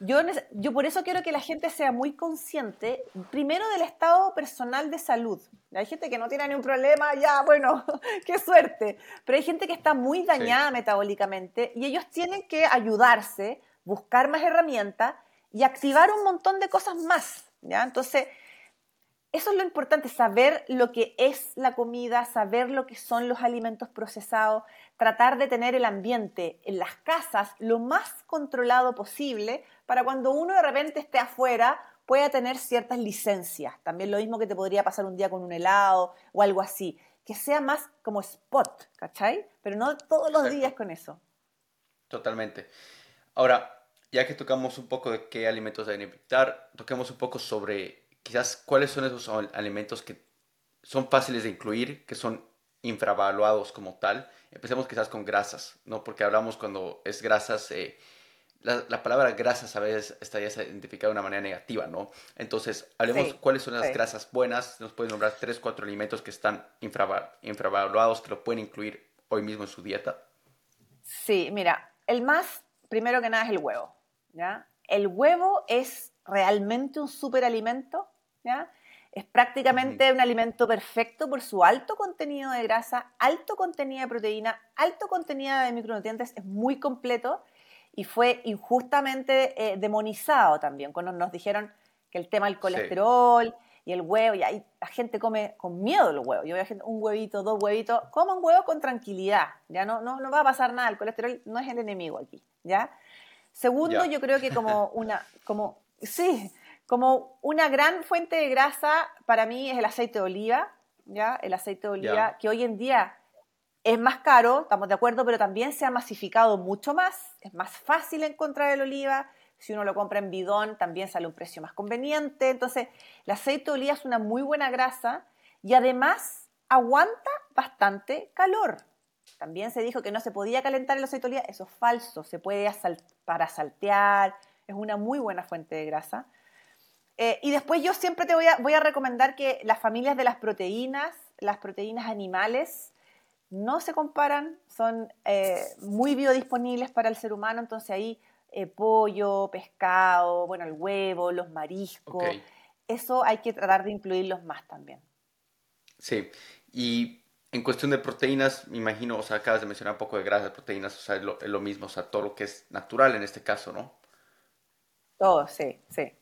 yo, yo por eso quiero que la gente sea muy consciente, primero del estado personal de salud. Hay gente que no tiene ningún problema, ya, bueno, qué suerte. Pero hay gente que está muy dañada metabólicamente y ellos tienen que ayudarse, buscar más herramientas y activar un montón de cosas más, ¿ya? Entonces, eso es lo importante, saber lo que es la comida, saber lo que son los alimentos procesados, tratar de tener el ambiente en las casas lo más controlado posible para cuando uno de repente esté afuera pueda tener ciertas licencias. También lo mismo que te podría pasar un día con un helado o algo así. Que sea más como spot, ¿cachai? Pero no todos los días con eso. Totalmente. Ahora, ya que tocamos un poco de qué alimentos deben evitar, toquemos un poco sobre quizás cuáles son esos alimentos que son fáciles de incluir, que son infravaluados como tal. Empecemos quizás con grasas, ¿no? Porque hablamos cuando es grasas, eh, la, palabra grasas a veces está ya identificada de una manera negativa, ¿no? Entonces, hablemos cuáles son las grasas buenas. Nos pueden nombrar tres, cuatro alimentos que están infravaluados, que lo pueden incluir hoy mismo en su dieta. Sí, mira, el más, primero que nada, es el huevo, ¿ya? El huevo es realmente un superalimento, ¿ya? Es prácticamente un alimento perfecto por su alto contenido de grasa, alto contenido de proteína, alto contenido de micronutrientes, es muy completo y fue injustamente eh, demonizado también cuando nos dijeron que el tema del colesterol y el huevo, y ahí la gente come con miedo los huevos. Yo veo gente, un huevito, dos huevitos, coman huevo con tranquilidad, ya no, no, no va a pasar nada, el colesterol no es el enemigo aquí, ¿ya? Segundo, yo creo que como una, como Sí, como una gran fuente de grasa para mí es el aceite de oliva, ¿ya? El aceite de oliva, que hoy en día es más caro, estamos de acuerdo, pero también se ha masificado mucho más, es más fácil encontrar el oliva, si uno lo compra en bidón también sale un precio más conveniente, entonces el aceite de oliva es una muy buena grasa y además aguanta bastante calor. También se dijo que no se podía calentar el aceite de oliva, eso es falso, se puede para saltear, es una muy buena fuente de grasa. Eh, y después yo siempre te voy a, voy a recomendar que las familias de las proteínas, las proteínas animales, no se comparan, son eh, muy biodisponibles para el ser humano, entonces ahí eh, pollo, pescado, bueno, el huevo, los mariscos, eso hay que tratar de incluirlos más también. Sí, y en cuestión de proteínas, me imagino, o sea, acabas de mencionar un poco de grasa, de proteínas, o sea, es lo, es lo mismo, o sea, todo lo que es natural en este caso, ¿no? Todo, sí, sí.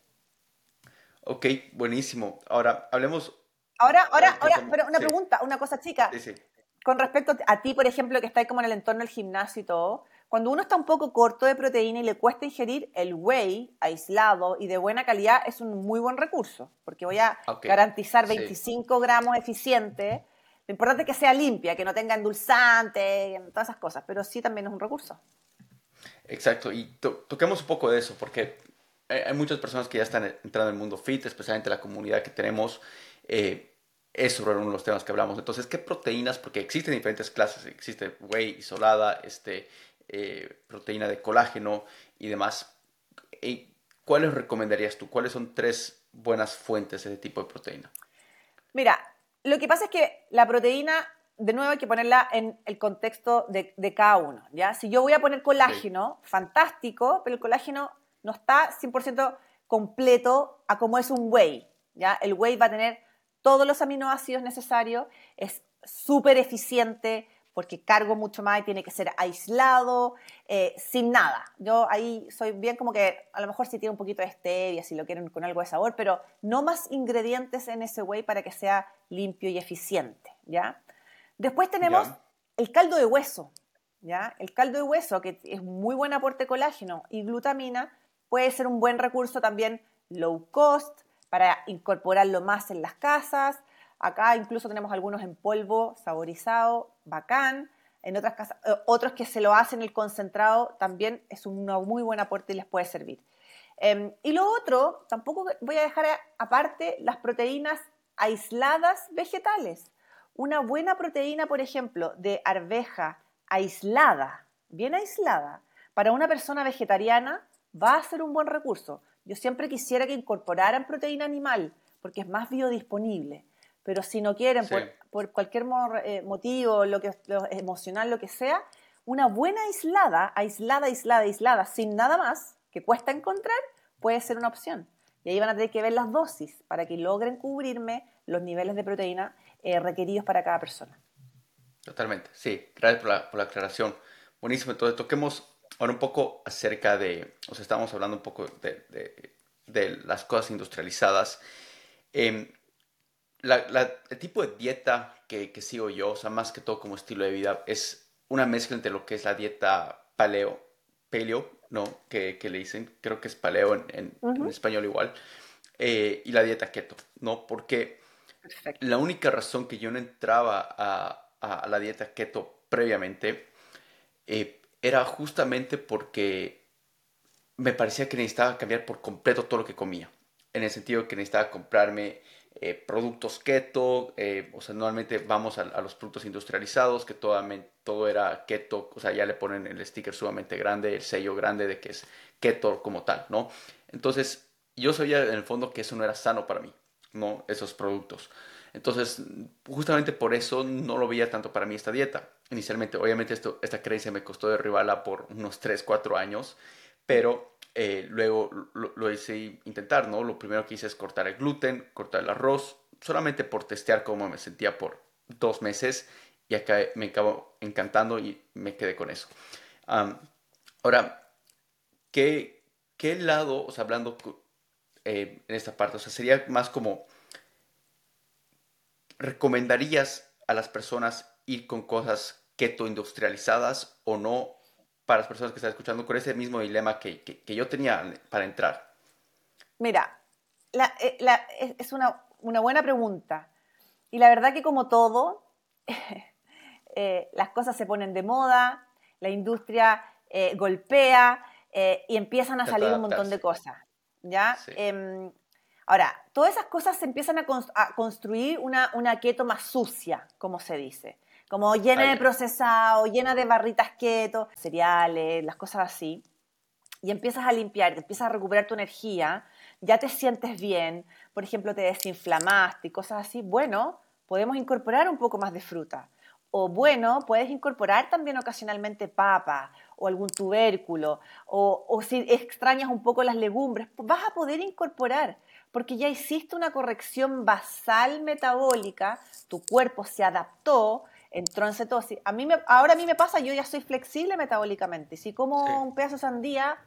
Ok, buenísimo. Ahora, hablemos... Ahora, ahora, ahora, pero una pregunta, una cosa chica. Sí, sí. Con respecto a ti, por ejemplo, que estás como en el entorno del gimnasio y todo, cuando uno está un poco corto de proteína y le cuesta ingerir el whey aislado y de buena calidad, es un muy buen recurso, porque voy a garantizar 25 gramos eficientes. Lo importante es que sea limpia, que no tenga endulzante, todas esas cosas, pero sí también es un recurso. Exacto, y toquemos un poco de eso, porque hay muchas personas que ya están entrando en el mundo fit, especialmente la comunidad que tenemos. Eh, es sobre uno de los temas que hablamos. Entonces, ¿qué proteínas? Porque existen diferentes clases. Existe whey isolada, este, eh, proteína de colágeno y demás. ¿Cuáles recomendarías tú? ¿Cuáles son tres buenas fuentes de ese tipo de proteína? Mira, lo que pasa es que la proteína, de nuevo hay que ponerla en el contexto de, cada uno. ¿ya? Si yo voy a poner colágeno, fantástico, pero el colágeno no está 100% completo a como es un whey. ¿ya? El whey va a tener todos los aminoácidos necesarios, es súper eficiente porque cargo mucho más y tiene que ser aislado, eh, sin nada. Yo ahí soy bien como que a lo mejor si tiene un poquito de stevia, si lo quieren con algo de sabor, pero no más ingredientes en ese whey para que sea limpio y eficiente, ¿ya? Después tenemos el caldo de hueso, ¿ya? El caldo de hueso, que es muy buen aporte de colágeno y glutamina, Puede ser un buen recurso también low cost para incorporarlo más en las casas. Acá incluso tenemos algunos en polvo saborizado, bacán. En otras casas, eh, otros que se lo hacen el concentrado también es un muy buen aporte y les puede servir. Em, y lo otro, tampoco voy a dejar aparte las proteínas aisladas vegetales. Una buena proteína, por ejemplo, de arveja aislada, bien aislada, para una persona vegetariana va a ser un buen recurso. Yo siempre quisiera que incorporaran proteína animal, porque es más biodisponible. Pero si no quieren, por, cualquier eh, motivo, lo que, emocional, lo que sea, una buena aislada, aislada, aislada, aislada, sin nada más, que cuesta encontrar, puede ser una opción. Y ahí van a tener que ver las dosis para que logren cubrirme los niveles de proteína eh, requeridos para cada persona. Totalmente, sí. Gracias por la, aclaración. Buenísimo. Entonces, toquemos ahora un poco acerca de, o sea, estamos hablando un poco de, las cosas industrializadas. Em, el tipo de dieta que, que, sigo yo, o sea, más que todo como estilo de vida, es una mezcla entre lo que es la dieta paleo, paleo, ¿no? Que, le dicen, creo que es paleo en, español igual, eh, y la dieta keto, ¿no? Porque la única razón que yo no entraba a, la dieta keto previamente eh, era justamente porque me parecía que necesitaba cambiar por completo todo lo que comía, en el sentido que necesitaba comprarme eh, productos keto, eh, o sea, normalmente vamos a, los productos industrializados, que todo, todo era keto, o sea, ya le ponen el sticker sumamente grande, el sello grande de que es keto como tal, ¿no? Entonces, yo sabía en el fondo que eso no era sano para mí, ¿no? Esos productos. Entonces, justamente por eso no lo veía tanto para mí esta dieta. Inicialmente, obviamente, esto, esta creencia me costó derribarla por unos 3, 4 años, pero eh, luego lo, hice intentar, ¿no? Lo primero que hice es cortar el gluten, cortar el arroz, solamente por testear cómo me sentía por dos meses y acá me acabo encantando y me quedé con eso. ahora, ¿qué, ¿qué, lado, o sea, hablando eh, en esta parte, o sea, sería más como, ¿recomendarías a las personas ir con cosas keto industrializadas o no para las personas que están escuchando con ese mismo dilema que, yo tenía para entrar? Mira, eh, es una, buena pregunta. Y la verdad que como todo, eh, las cosas se ponen de moda, la industria eh, golpea y empiezan a salir un montón de cosas. ¿ya? Em, ahora, todas esas cosas se empiezan a, construir una, una keto más sucia, como se dice. Como llena de procesado, llena de barritas keto, cereales, las cosas así, y empiezas a limpiar, empiezas a recuperar tu energía, ya te sientes bien, por ejemplo, te desinflamaste y cosas así, bueno, podemos incorporar un poco más de fruta. O bueno, puedes incorporar también ocasionalmente papa o algún tubérculo, o, o si extrañas un poco las legumbres, pues vas a poder incorporar, porque ya hiciste una corrección basal metabólica, tu cuerpo se adaptó, entró en cetosis. A mí me, ahora a mí me pasa, yo ya soy flexible metabólicamente. Si como un pedazo de sandía,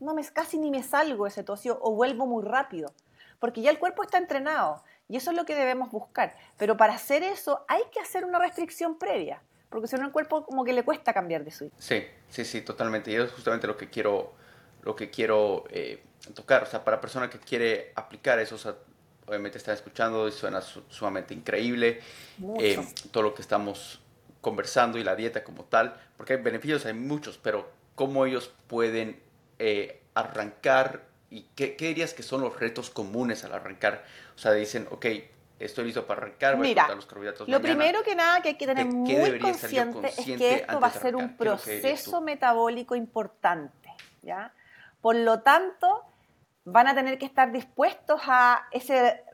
no me, casi ni me salgo de cetosis o vuelvo muy rápido, porque ya el cuerpo está entrenado y eso es lo que debemos buscar. Pero para hacer eso hay que hacer una restricción previa, porque si no el cuerpo como que le cuesta cambiar de switch. Sí, sí, sí, totalmente. Y eso es justamente lo que quiero, lo que quiero eh, tocar. O sea, para persona que quiere aplicar eso, obviamente están escuchando y suena sumamente increíble. Eh, todo lo que estamos conversando y la dieta como tal, porque hay beneficios, hay muchos, pero cómo ellos pueden eh, arrancar y qué, dirías que son los retos comunes al arrancar. O sea, dicen, ok, estoy listo para arrancar, voy a los carbohidratos. Lo primero que nada que hay que tener muy consciente, es que esto va a ser un proceso metabólico importante, ¿ya? Por lo tanto, van a tener que estar dispuestos a ese,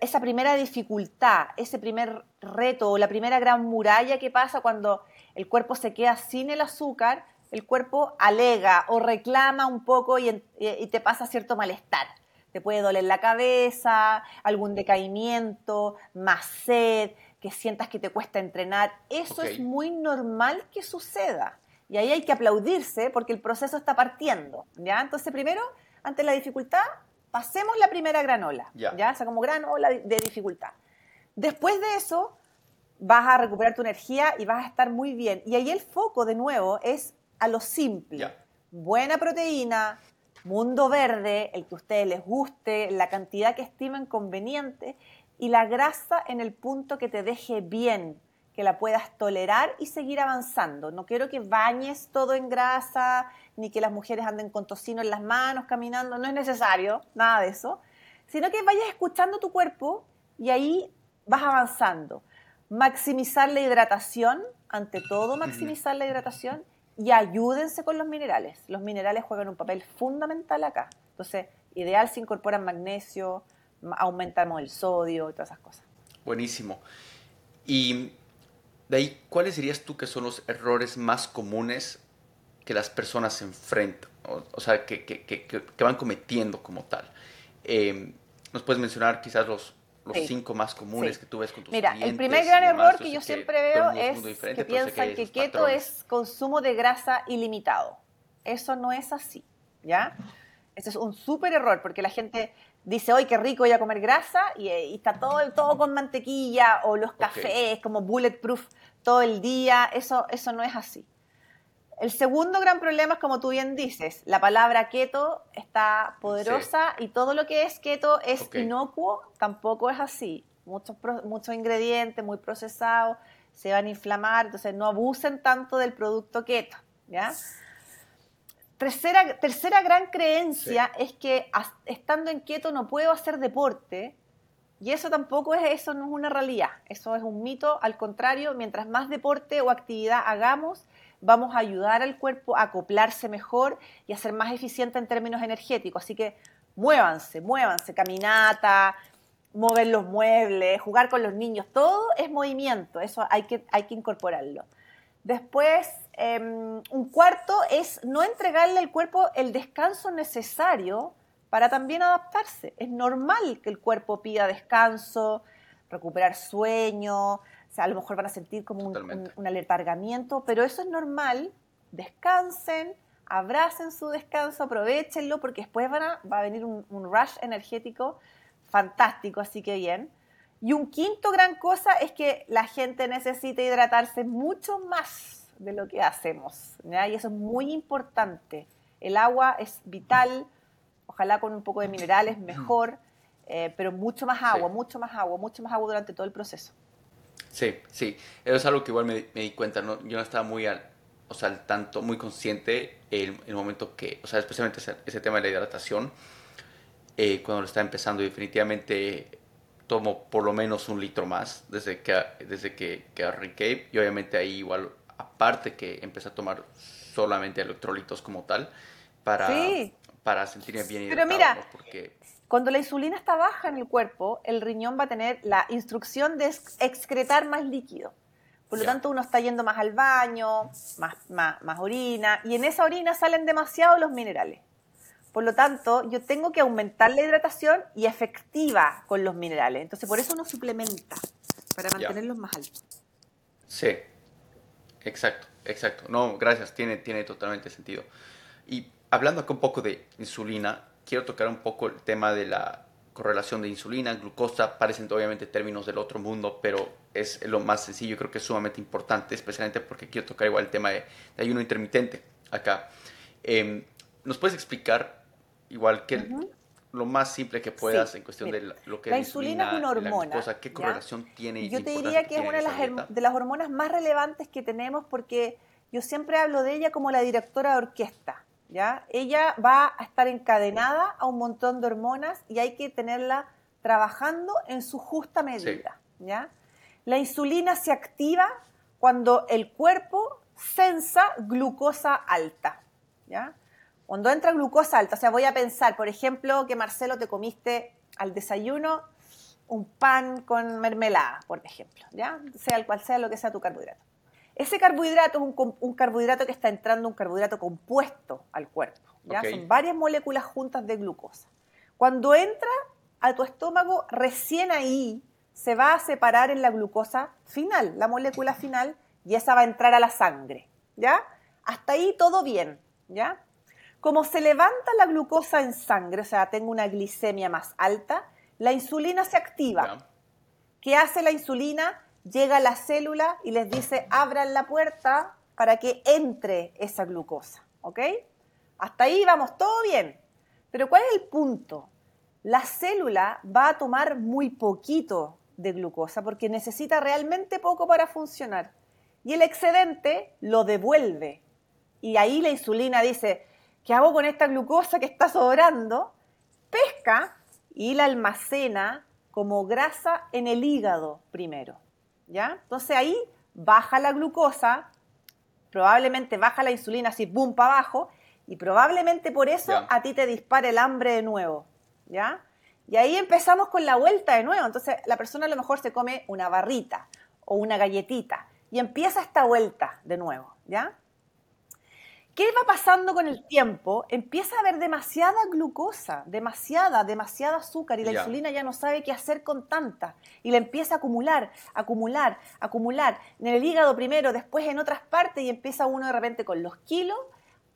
esa primera dificultad, ese primer reto o la primera gran muralla que pasa cuando el cuerpo se queda sin el azúcar, el cuerpo alega o reclama un poco y, te pasa cierto malestar. Te puede doler la cabeza, algún decaimiento, más sed, que sientas que te cuesta entrenar. Eso es muy normal que suceda. Y ahí hay que aplaudirse porque el proceso está partiendo. ¿ya? Entonces, primero, ante la dificultad, pasemos la primera granola, ¿ya? O sea, como granola de dificultad. Después de eso, vas a recuperar tu energía y vas a estar muy bien. Y ahí el foco, de nuevo, es a lo simple. Buena proteína, mundo verde, el que a ustedes les guste, la cantidad que estimen conveniente, y la grasa en el punto que te deje bien, que la puedas tolerar y seguir avanzando. No quiero que bañes todo en grasa, ni que las mujeres anden con tocino en las manos, caminando, no es necesario, nada de eso, sino que vayas escuchando tu cuerpo y ahí vas avanzando. Maximizar la hidratación, ante todo maximizar la hidratación y ayúdense con los minerales. Los minerales juegan un papel fundamental acá. Entonces, ideal si incorporan magnesio, aumentamos el sodio y todas esas cosas. Buenísimo. Y de ahí, ¿cuáles dirías tú que son los errores más comunes que las personas se enfrentan? O, sea, que, que, que, que, van cometiendo como tal. Eh, ¿Nos puedes mencionar quizás los, los cinco más comunes que tú ves con tus Mira, clientes? el primer gran error que yo siempre veo es que piensan que, keto es consumo de grasa ilimitado. Eso no es así, ¿ya? Ese es un súper error porque la gente dice, hoy qué rico voy a comer grasa y, está todo, todo con mantequilla o los cafés como bulletproof todo el día. Eso, eso no es así. El segundo gran problema es, como tú bien dices, la palabra keto está poderosa y todo lo que es keto es inocuo, tampoco es así. Muchos, muchos ingredientes muy procesados se van a inflamar, entonces no abusen tanto del producto keto, ¿ya? Tercera, tercera gran creencia es que estando en keto no puedo hacer deporte y eso tampoco es, eso no es una realidad, eso es un mito, al contrario, mientras más deporte o actividad hagamos, vamos a ayudar al cuerpo a acoplarse mejor y a ser más eficiente en términos energéticos. Así que muévanse, muévanse, caminata, mover los muebles, jugar con los niños, todo es movimiento, eso hay que, hay que incorporarlo. Después, em, un cuarto es no entregarle al cuerpo el descanso necesario para también adaptarse. Es normal que el cuerpo pida descanso, recuperar sueño, a lo mejor van a sentir como un, un, aletargamiento, pero eso es normal. Descansen, abracen su descanso, aprovechenlo, porque después van a, va a venir un, rush energético fantástico, así que bien. Y un quinto gran cosa es que la gente necesita hidratarse mucho más de lo que hacemos, y eso es muy importante. El agua es vital, ojalá con un poco de minerales mejor, eh, pero mucho más agua, mucho más agua, mucho más agua durante todo el proceso. Sí, sí. Eso es algo que igual me, di cuenta, ¿no? Yo no estaba muy al, o sea, al tanto, muy consciente en el momento que, o sea, especialmente ese, tema de la hidratación, eh, cuando lo estaba empezando, definitivamente tomo por lo menos un litro más desde que, desde que, que arranqué. Y obviamente ahí igual, aparte que empecé a tomar solamente electrolitos como tal, para, para sentirme bien hidratado. Pero mira, Porque cuando la insulina está baja en el cuerpo, el riñón va a tener la instrucción de excretar más líquido. Por lo tanto, uno está yendo más al baño, más, más, orina, y en esa orina salen demasiado los minerales. Por lo tanto, yo tengo que aumentar la hidratación y efectiva con los minerales. Entonces, por eso uno suplementa, para mantenerlos más altos. Sí, exacto, exacto. No, gracias, tiene, tiene totalmente sentido. Y hablando acá un poco de insulina, quiero tocar un poco el tema de la correlación de insulina, glucosa, parecen obviamente términos del otro mundo, pero es lo más sencillo, creo que es sumamente importante, especialmente porque quiero tocar igual el tema de, ayuno intermitente acá. Em, ¿Nos puedes explicar igual que lo más simple que puedas en cuestión de lo que la insulina, es una hormona? ¿Qué correlación tiene? Yo te diría que es una de las, de las hormonas más relevantes que tenemos porque yo siempre hablo de ella como la directora de orquesta. ¿Ya? Ella va a estar encadenada a un montón de hormonas y hay que tenerla trabajando en su justa medida, ¿ya? La insulina se activa cuando el cuerpo sensa glucosa alta, ¿ya? Cuando entra glucosa alta, o sea, voy a pensar, por ejemplo, que Marcelo te comiste al desayuno un pan con mermelada, por ejemplo, ¿ya? Sea el cual sea lo que sea tu carbohidrato. Ese carbohidrato es un, carbohidrato que está entrando, un carbohidrato compuesto al cuerpo. ¿ya? Son varias moléculas juntas de glucosa. Cuando entra a tu estómago, recién ahí se va a separar en la glucosa final, la molécula final, y esa va a entrar a la sangre. ¿Ya? Hasta ahí todo bien. ¿Ya? Como se levanta la glucosa en sangre, o sea, tengo una glicemia más alta, la insulina se activa. ¿Qué hace la insulina? Llega a la célula y les dice, abran la puerta para que entre esa glucosa, ¿ok? Hasta ahí vamos, todo bien. Pero ¿cuál es el punto? La célula va a tomar muy poquito de glucosa porque necesita realmente poco para funcionar. Y el excedente lo devuelve. Y ahí la insulina dice, ¿qué hago con esta glucosa que está sobrando? Pesca y la almacena como grasa en el hígado primero. ¿Ya? Entonces ahí baja la glucosa, probablemente baja la insulina así, boom, para abajo, y probablemente por eso a ti te dispara el hambre de nuevo, ¿ya? Y ahí empezamos con la vuelta de nuevo. Entonces la persona a lo mejor se come una barrita o una galletita. y empieza esta vuelta de nuevo, ¿ya? ¿Qué va pasando con el tiempo? Empieza a haber demasiada glucosa, demasiada, demasiada azúcar y la insulina ya no sabe qué hacer con tanta y la empieza a acumular, acumular, acumular en el hígado primero, después en otras partes y empieza uno de repente con los kilos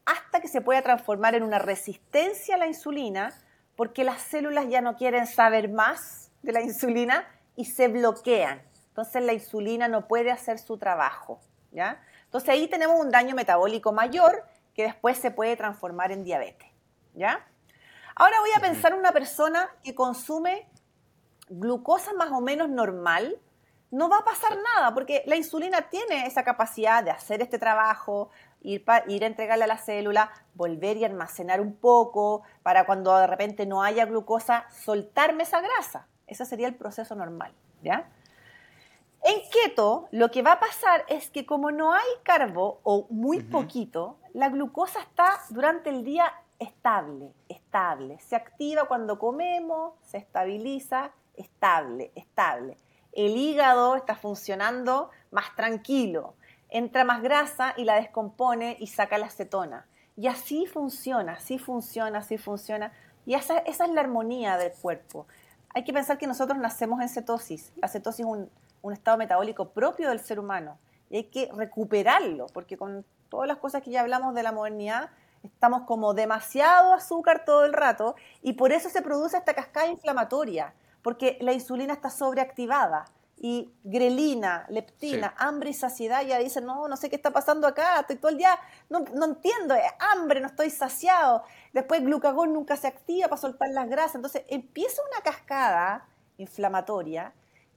hasta que se pueda transformar en una resistencia a la insulina porque las células ya no quieren saber más de la insulina y se bloquean. Entonces la insulina no puede hacer su trabajo, ¿ya? Entonces ahí tenemos un daño metabólico mayor que después se puede transformar en diabetes. ¿Ya? Ahora voy a pensar en una persona que consume glucosa más o menos normal, no va a pasar nada, porque la insulina tiene esa capacidad de hacer este trabajo, ir, ir a entregarle a la célula, volver y almacenar un poco, para cuando de repente no haya glucosa, soltarme esa grasa. Ese sería el proceso normal, ¿ya? En keto, lo que va a pasar es que como no hay carbo o muy poquito, la glucosa está durante el día estable, estable. Se activa cuando comemos, se estabiliza, estable, estable. El hígado está funcionando más tranquilo. Entra más grasa y la descompone y saca la acetona. Y así funciona, así funciona, así funciona. Y esa, esa es la armonía del cuerpo. Hay que pensar que nosotros nacemos en cetosis. La cetosis es un un estado metabólico propio del ser humano y hay que recuperarlo, porque con todas las cosas que ya hablamos de la modernidad, estamos como demasiado azúcar todo el rato y por eso se produce esta cascada inflamatoria, porque la insulina está sobreactivada y grelina, leptina, hambre y saciedad ya dicen, no, no sé qué está pasando acá, estoy todo el día, no, no entiendo, es hambre, no estoy saciado. Después glucagón nunca se activa para soltar las grasas. Entonces empieza una cascada inflamatoria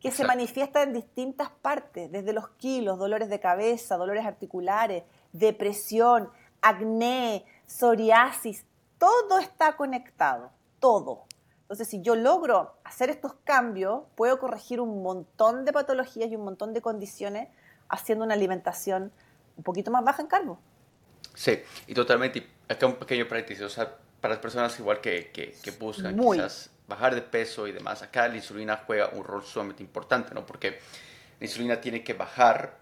que se manifiesta en distintas partes, desde los kilos, dolores de cabeza, dolores articulares, depresión, acné, psoriasis, todo está conectado, todo. Entonces, si yo logro hacer estos cambios, puedo corregir un montón de patologías y un montón de condiciones haciendo una alimentación un poquito más baja en carbo. Sí, y totalmente. Acá un pequeño paréntesis, o sea, para las personas igual que, que, que buscan quizás bajar de peso y demás, acá la insulina juega un rol sumamente importante, ¿no? Porque la insulina tiene que bajar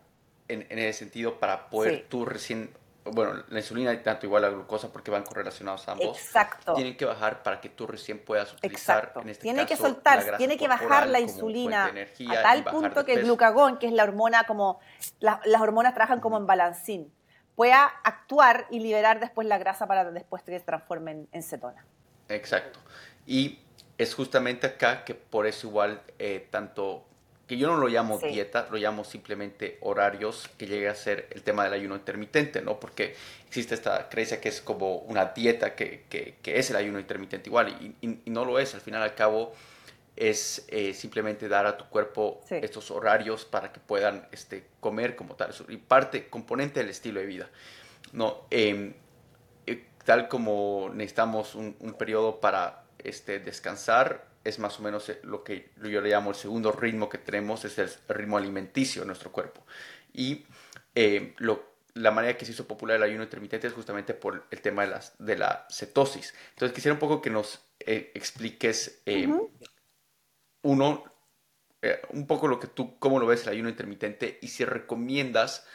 en, en ese sentido para poder tú recién, bueno, la insulina y tanto igual la glucosa porque van correlacionados ambos. Exacto. Tienen que bajar para que tú recién puedas utilizar, Exacto. en este tiene caso, que soltar, la tiene que bajar la insulina a tal punto que el glucagón, que es la hormona como, las hormonas trabajan como en balancín, pueda actuar y liberar después la grasa para después que se transforme en, en cetona. Exacto. Y es justamente acá que por eso igual eh, tanto, que yo no lo llamo dieta, lo llamo simplemente horarios, que llegue a ser el tema del ayuno intermitente, ¿no? Porque existe esta creencia que es como una dieta, que, que, que es el ayuno intermitente igual, y, y, no lo es, al final al cabo es eh, simplemente dar a tu cuerpo estos horarios para que puedan este, comer como tal, y parte, componente del estilo de vida, ¿no? Em, eh, tal como necesitamos un, un periodo para este, descansar es más o menos eh, lo que yo le llamo el segundo ritmo que tenemos, es el ritmo alimenticio de nuestro cuerpo. Y eh, lo, la manera que se hizo popular el ayuno intermitente es justamente por el tema de, las, de la cetosis. Entonces quisiera un poco que nos eh, expliques, uno, un poco lo que tú, cómo lo ves el ayuno intermitente y si recomiendas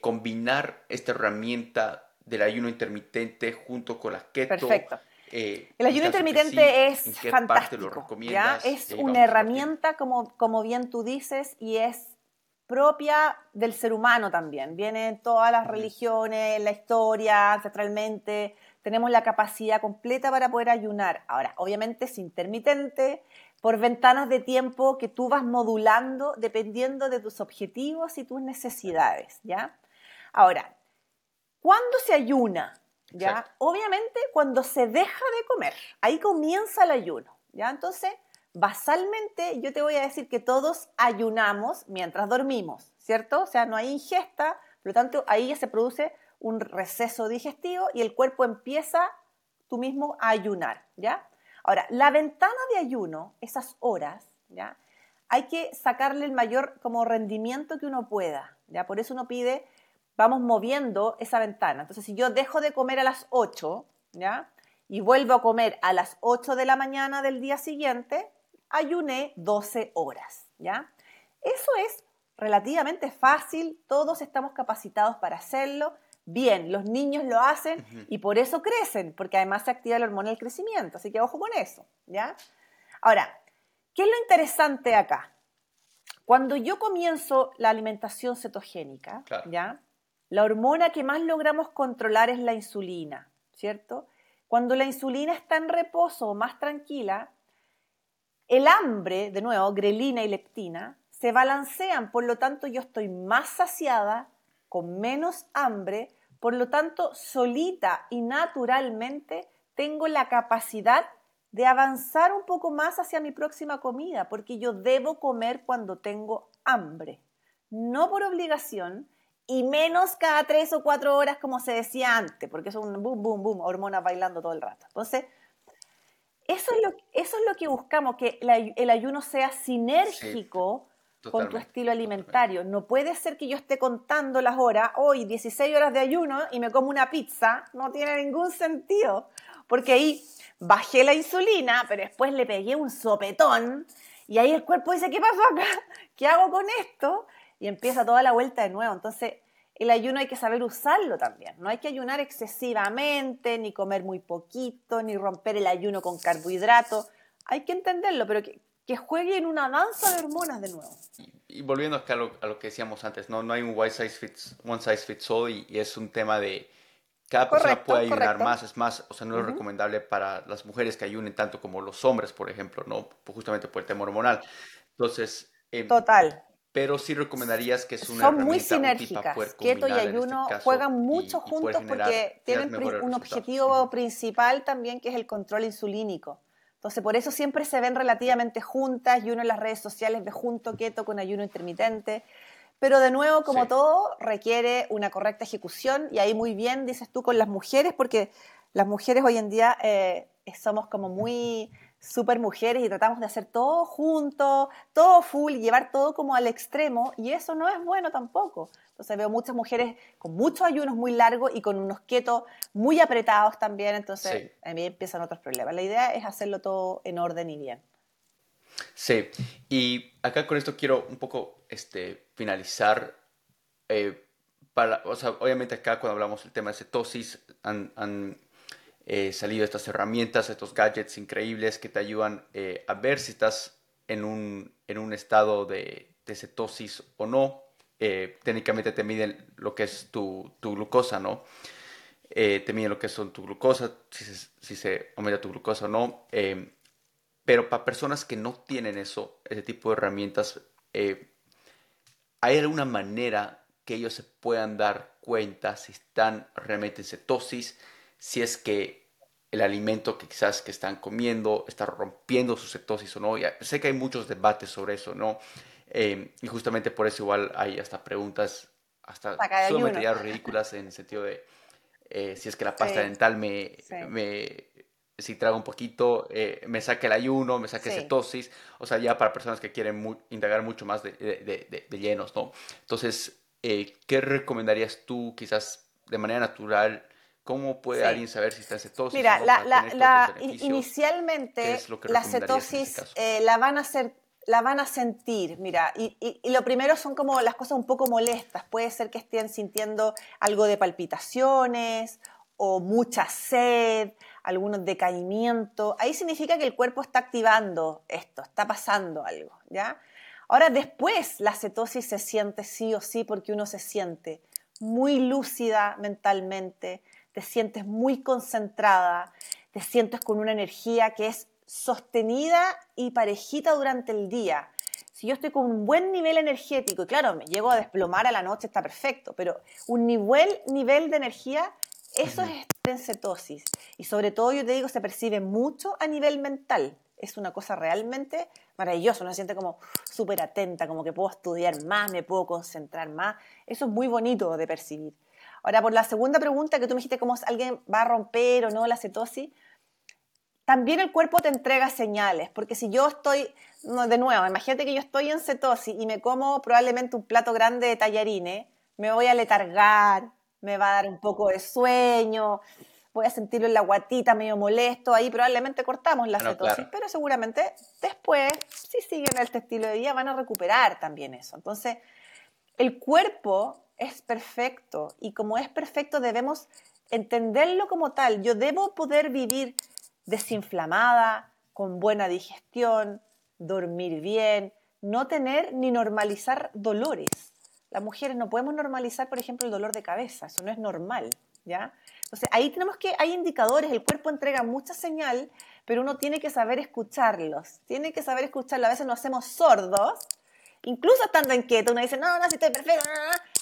combinar esta herramienta del ayuno intermitente junto con la keto. Perfecto. Eh, el ayuno intermitente es fantástico. ¿ya? Es una herramienta, como, como bien tú dices, y es propia del ser humano también. Viene en todas las religiones, en la historia, ancestralmente. Tenemos la capacidad completa para poder ayunar. Ahora, obviamente es intermitente, por ventanas de tiempo que tú vas modulando dependiendo de tus objetivos y tus necesidades, ¿ya? Ahora, ¿cuándo se ayuna? ¿Ya? Obviamente cuando se deja de comer, ahí comienza el ayuno, ¿ya? Entonces, basalmente yo te voy a decir que todos ayunamos mientras dormimos, ¿cierto? O sea, no hay ingesta, por lo tanto, ahí ya se produce un receso digestivo y el cuerpo empieza tú mismo a ayunar, ¿ya? Ahora, la ventana de ayuno, esas horas, ¿ya? Hay que sacarle el mayor como rendimiento que uno pueda, ¿ya? Por eso uno pide vamos moviendo esa ventana. Entonces, si yo dejo de comer a las 8, ¿ya? Y vuelvo a comer a las 8 de la mañana del día siguiente, ayuné 12 horas, ¿ya? Eso es relativamente fácil, todos estamos capacitados para hacerlo. Bien, los niños lo hacen y por eso crecen, porque además se activa la hormona del crecimiento, así que ojo con eso, ¿ya? Ahora, ¿qué es lo interesante acá? Cuando yo comienzo la alimentación cetogénica, ¿ya? La hormona que más logramos controlar es la insulina, ¿cierto? Cuando la insulina está en reposo o más tranquila, el hambre, de nuevo, grelina y leptina, se balancean, por lo tanto yo estoy más saciada, con menos hambre, por lo tanto solita y naturalmente tengo la capacidad de avanzar un poco más hacia mi próxima comida, porque yo debo comer cuando tengo hambre, no por obligación, y menos cada tres o cuatro horas como se decía antes, porque es un boom, boom, boom, hormonas bailando todo el rato. Entonces, eso es lo, eso es lo que buscamos, que el ayuno sea sinérgico con tu estilo alimentario. No puede ser que yo esté contando las horas, hoy 16 horas de ayuno y me como una pizza, no tiene ningún sentido, porque ahí bajé la insulina, pero después le pegué un sopetón y ahí el cuerpo dice, ¿qué pasó acá? ¿Qué hago con esto? Y empieza toda la vuelta de nuevo. Entonces, el ayuno hay que saber usarlo también. No hay que ayunar excesivamente, ni comer muy poquito, ni romper el ayuno con carbohidratos. Hay que entenderlo, pero que, que juegue en una danza de hormonas de nuevo. Y, volviendo acá a lo, a lo, que decíamos antes, no, no hay un one size fits, one size fits all y, es un tema de cada persona puede ayunar más, es más, o sea, no es recomendable para las mujeres que ayunen tanto como los hombres, por ejemplo, ¿no? Justamente por el tema hormonal. Entonces... Em, Total pero sí recomendarías que es una Son muy sinérgicas. Keto y este ayuno juegan mucho juntos porque tienen un objetivo principal también que es el control insulínico. Entonces, por eso siempre se ven relativamente juntas y uno en las redes sociales ve junto keto con ayuno intermitente. Pero de nuevo, como todo, requiere una correcta ejecución y ahí muy bien dices tú con las mujeres, porque las mujeres hoy en día eh, somos como muy super mujeres y tratamos de hacer todo junto, todo full llevar todo como al extremo y eso no es bueno tampoco. Entonces veo muchas mujeres con muchos ayunos muy largos y con unos ketos muy apretados también, entonces a mí empiezan otros problemas. La idea es hacerlo todo en orden y bien. Sí, y acá con esto quiero un poco este, finalizar. Eh, para, o sea, obviamente acá cuando hablamos del tema de cetosis han eh, salido estas herramientas, estos gadgets increíbles que te ayudan eh, a ver si estás en un, en un estado de, cetosis o no. Eh, técnicamente te miden lo que es tu, glucosa, ¿no? te miden lo que son tu glucosa, si se, si se aumenta tu glucosa o no. pero para personas que no tienen eso, ese tipo de herramientas, ¿hay alguna manera que ellos se puedan dar cuenta si están realmente en cetosis? Si es que el alimento que quizás que están comiendo está rompiendo su cetosis o no. Ya, sé que hay muchos debates sobre eso, ¿no? Em, y justamente por eso igual hay hasta preguntas hasta sumamente ya ridículas en el sentido de eh, si es que la pasta dental me, me, si trago un poquito, eh, me saque el ayuno, me saque cetosis, o sea, ya para personas que quieren indagar mucho más de, de, de, llenos, ¿no? Entonces, eh, ¿qué recomendarías tú quizás de manera natural? ¿Cómo puede alguien saber si está cetosis? Mira, la, inicialmente la cetosis este eh, la, van a hacer, la van a sentir, mira, y, lo primero son como las cosas un poco molestas. Puede ser que estén sintiendo algo de palpitaciones o mucha sed, algunos decaimiento. Ahí significa que el cuerpo está activando esto, está pasando algo, ¿ya? Ahora después la cetosis se siente sí o sí porque uno se siente muy lúcida mentalmente, te sientes muy concentrada, te sientes con una energía que es sostenida y parejita durante el día. Si yo estoy con un buen nivel energético, y claro, me llego a desplomar a la noche, está perfecto, pero un nivel, nivel de energía, eso es estar en cetosis. Y sobre todo, yo te digo, se percibe mucho a nivel mental. Es una cosa realmente maravillosa, uno se siente como súper atenta, como que puedo estudiar más, me puedo concentrar más. Eso es muy bonito de percibir. Ahora, por la segunda pregunta que tú me dijiste, cómo alguien va a romper o no la cetosis, también el cuerpo te entrega señales, porque si yo estoy, de nuevo, imagínate que yo estoy en cetosis y me como probablemente un plato grande de tallarines, me voy a letargar, me va a dar un poco de sueño, voy a sentirlo en la guatita medio molesto, ahí probablemente cortamos la cetosis, pero seguramente después, si siguen este estilo de vida, van a recuperar también eso. Entonces, el cuerpo es perfecto y como es perfecto debemos entenderlo como tal. Yo debo poder vivir desinflamada, con buena digestión, dormir bien, no tener ni normalizar dolores. Las mujeres no podemos normalizar, por ejemplo, el dolor de cabeza, eso no es normal, ¿ya? Entonces, ahí tenemos que, hay indicadores, el cuerpo entrega mucha señal, pero uno tiene que saber escucharlos, tiene que saber escucharlos. A veces nos hacemos sordos, incluso estando inquieto, uno dice, no, no, si estoy perfecto,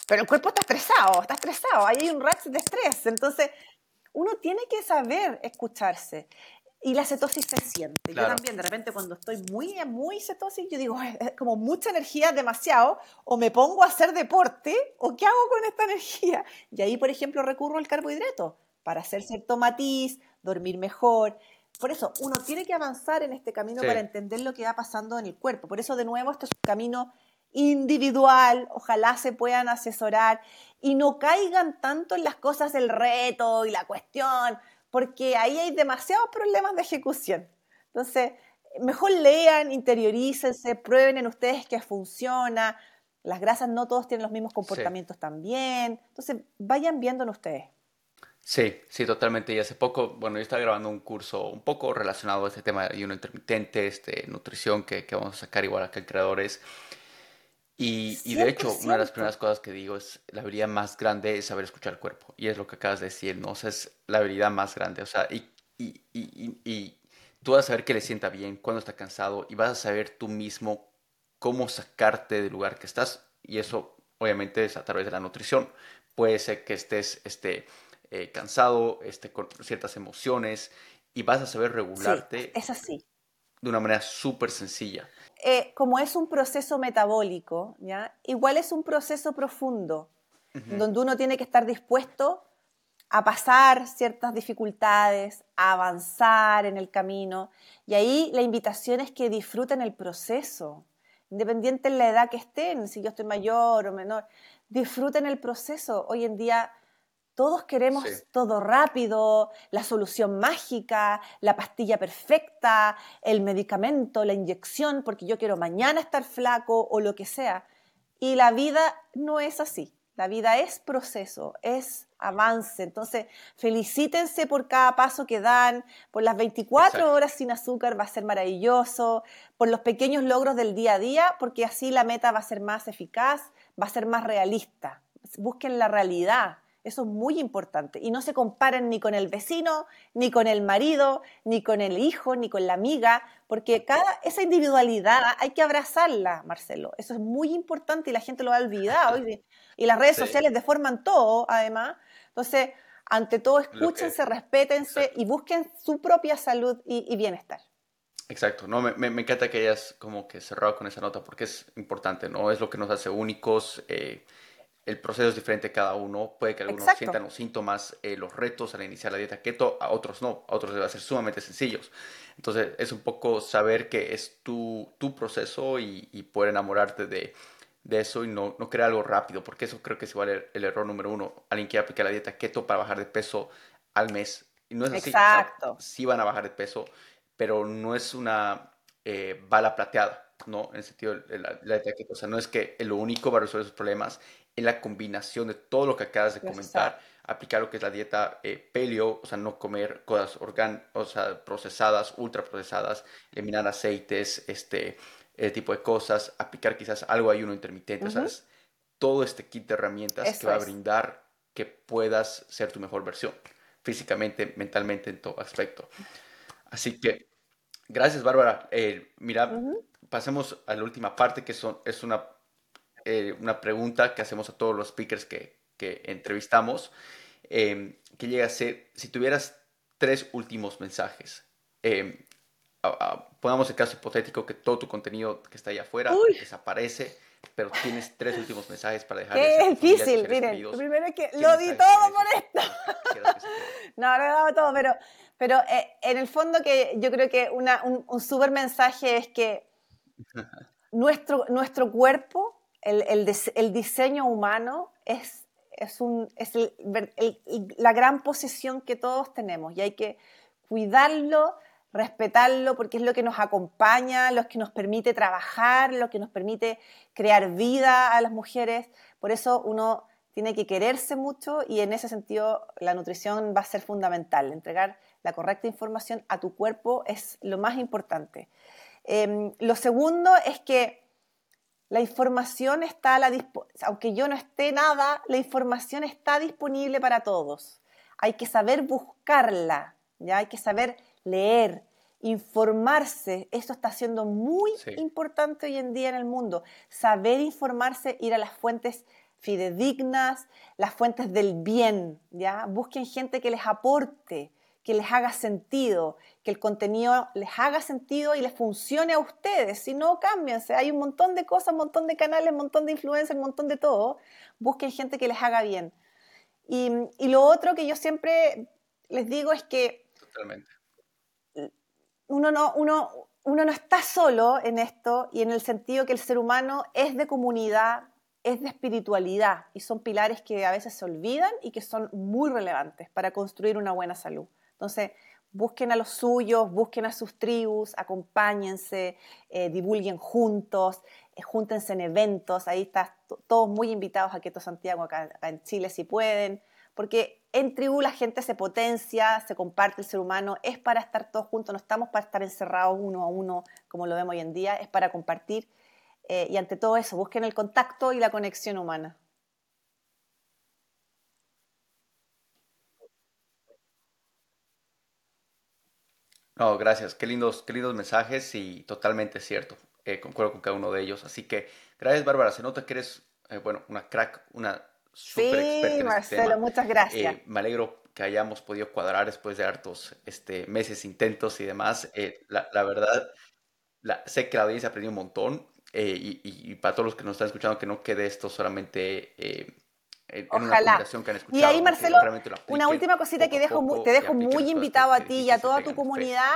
pero el cuerpo está estresado, está estresado, ahí hay un rack de estrés. Entonces, uno tiene que saber escucharse. Y la cetosis se siente. Yo también, de repente, cuando estoy muy, muy cetosis, yo digo, es como mucha energía, demasiado, o me pongo a hacer deporte, o ¿qué hago con esta energía? Y ahí, por ejemplo, recurro al carbohidrato para hacer cierto matiz, dormir mejor. Por eso, uno tiene que avanzar en este camino para entender lo que va pasando en el cuerpo. Por eso, de nuevo, esto es un camino individual, ojalá se puedan asesorar y no caigan tanto en las cosas del reto y la cuestión, porque ahí hay demasiados problemas de ejecución. Entonces, mejor lean, interiorícense, prueben en ustedes que funciona. Las grasas no todos tienen los mismos comportamientos también. Entonces, vayan viendo en ustedes. Sí, sí, totalmente. Y hace poco, bueno, yo estaba grabando un curso un poco relacionado a este tema de ayuno intermitente, este, nutrición, que, que vamos a sacar igual acá en Creadores. Y, de hecho, una de las primeras cosas que digo es la habilidad más grande es saber escuchar el cuerpo. Y es lo que acabas de decir, ¿no? O sea, es la habilidad más grande. O sea, y, y, y, y tú vas a saber que le sienta bien, cuando está cansado, y vas a saber tú mismo cómo sacarte del lugar que estás. Y eso, obviamente, es a través de la nutrición. Puede ser que estés este, eh, cansado, este, con ciertas emociones, y vas a saber regularte. es así. De una manera súper sencilla. Eh, como es un proceso metabólico, ¿ya? igual es un proceso profundo, donde uno tiene que estar dispuesto a pasar ciertas dificultades, a avanzar en el camino. Y ahí la invitación es que disfruten el proceso, independiente de la edad que estén, si yo estoy mayor o menor, disfruten el proceso. Hoy en día todos queremos todo rápido, la solución mágica, la pastilla perfecta, el medicamento, la inyección, porque yo quiero mañana estar flaco o lo que sea. Y la vida no es así. La vida es proceso, es avance. Entonces, felicítense por cada paso que dan, por las 24 horas sin azúcar va a ser maravilloso, por los pequeños logros del día a día, porque así la meta va a ser más eficaz, va a ser más realista. Busquen la realidad, eso es muy importante. Y no se comparen ni con el vecino, ni con el marido, ni con el hijo, ni con la amiga, porque cada, esa individualidad hay que abrazarla, Marcelo. Eso es muy importante y la gente lo ha olvidado. Y, y las redes sociales deforman todo, además. Entonces, ante todo, escúchense, respétense y busquen su propia salud y, bienestar. Exacto, no, me, me, encanta que hayas como que cerrado con esa nota porque es importante, ¿no? Es lo que nos hace únicos. Eh, el proceso es diferente cada uno. Puede que algunos sientan los síntomas, eh, los retos al iniciar la dieta keto, a otros no, a otros deben ser sumamente sencillos. Entonces es un poco saber que es tu, tu proceso y, y, poder enamorarte de, de eso y no, no, crear algo rápido, porque eso creo que es igual el, error número uno. Alguien quiere aplicar la dieta keto para bajar de peso al mes. Y no es así. Exacto. sí van a bajar de peso, pero no es una eh, bala plateada. ¿no? En el sentido de la, dieta keto. O sea, no es que lo único para resolver esos problemas en la combinación de todo lo que acabas de comentar, aplicar lo que es la dieta eh, paleo, o sea, no comer cosas organ o sea, procesadas, ultra procesadas, eliminar aceites, este tipo de cosas, aplicar quizás algo ayuno intermitente, ¿sabes? Todo este kit de herramientas que va a brindar que puedas ser tu mejor versión, físicamente, mentalmente, en todo aspecto. Así que, gracias, Bárbara. Eh, mira, pasemos a la última parte, que son, es una eh, una pregunta que hacemos a todos los speakers que, que entrevistamos, eh, que llega a ser, si tuvieras tres últimos mensajes, eh, pongamos el caso hipotético que todo tu contenido que está allá afuera desaparece, pero tienes tres últimos mensajes para dejar. Qué difícil, miren. Primero es que lo di todo por esto. no, lo he dado todo, pero, pero en el fondo que yo creo que una, un, un súper mensaje es que nuestro, nuestro cuerpo el, el, diseño humano es, es, un, es la gran posesión que todos tenemos y hay que cuidarlo, respetarlo, porque es lo que nos acompaña, lo que nos permite trabajar, lo que nos permite crear vida a las mujeres. Por eso uno tiene que quererse mucho y en ese sentido la nutrición va a ser fundamental. Entregar la correcta información a tu cuerpo es lo más importante. Em, lo segundo es que la información está a la aunque yo no esté nada, la información está disponible para todos. Hay que saber buscarla, ya hay que saber leer, informarse. Esto está siendo muy importante hoy en día en el mundo. Saber informarse, ir a las fuentes fidedignas, las fuentes del bien, ¿ya? Busquen gente que les aporte, que les haga sentido, que el contenido les haga sentido y les funcione a ustedes. Si no, cámbiense. Hay un montón de cosas, un montón de canales, un montón de influencers, un montón de todo. Busquen gente que les haga bien. Y, y lo otro que yo siempre les digo es que Totalmente uno no, uno, uno no está solo en esto y en el sentido que el ser humano es de comunidad, es de espiritualidad y son pilares que a veces se olvidan y que son muy relevantes para construir una buena salud. Entonces, busquen a los suyos, busquen a sus tribus, acompáñense, eh, divulguen juntos, eh, júntense en eventos, ahí están todos muy invitados a Keto Santiago acá en Chile si pueden, porque en tribu la gente se potencia, se comparte el ser humano, es para estar todos juntos, no estamos para estar encerrados uno a uno como lo vemos hoy en día, es para compartir eh, y ante todo eso busquen el contacto y la conexión humana. No, gracias. Qué lindos, qué lindos mensajes y totalmente cierto. Eh, concuerdo con cada uno de ellos. Así que gracias, Bárbara. Se nota que eres, eh, bueno, una crack, una súper sí, este Marcelo, muchas gracias. Eh, me alegro que hayamos podido cuadrar después de hartos este, meses, intentos y demás. Eh, la, la, verdad, la, sé que la audiencia aprendió un montón eh, y, y, para todos los que nos están escuchando, que no quede esto solamente Ojalá. y ahí, Marcelo, una última cosita que dejo, te dejo muy invitado a ti y a toda tu comunidad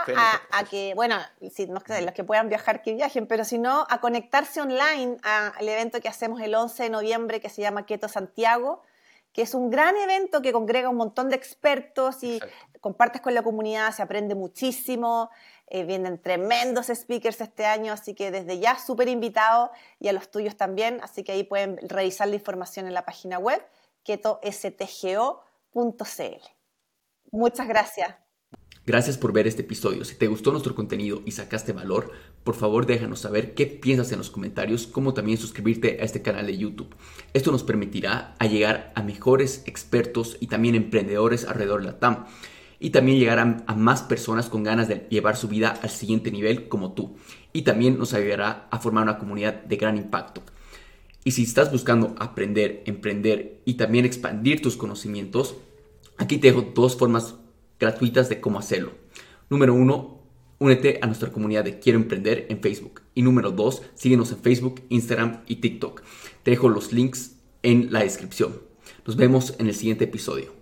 a, que, bueno, si, no, los que puedan viajar, que viajen, pero si no, a conectarse online al evento que hacemos el 11 de noviembre que se llama Keto Santiago que es un gran evento que congrega un montón de expertos y compartes con la comunidad, se aprende muchísimo, eh, vienen tremendos speakers este año, así que desde ya súper invitado y a los tuyos también, así que ahí pueden revisar la información en la página web ketostgo.cl. Muchas gracias. Gracias por ver este episodio. Si te gustó nuestro contenido y sacaste valor, por favor déjanos saber qué piensas en los comentarios, como también suscribirte a este canal de YouTube. Esto nos permitirá llegar a mejores expertos y también emprendedores alrededor de la TAM. Y también llegar a, más personas con ganas de llevar su vida al siguiente nivel como tú. Y también nos ayudará a formar una comunidad de gran impacto. Y si estás buscando aprender, emprender y también expandir tus conocimientos, aquí te dejo dos formas gratuitas de cómo hacerlo. Número uno, únete a nuestra comunidad de Quiero Emprender en Facebook. Y número dos, síguenos en Facebook, Instagram y TikTok. Te dejo los links en la descripción. Nos vemos en el siguiente episodio.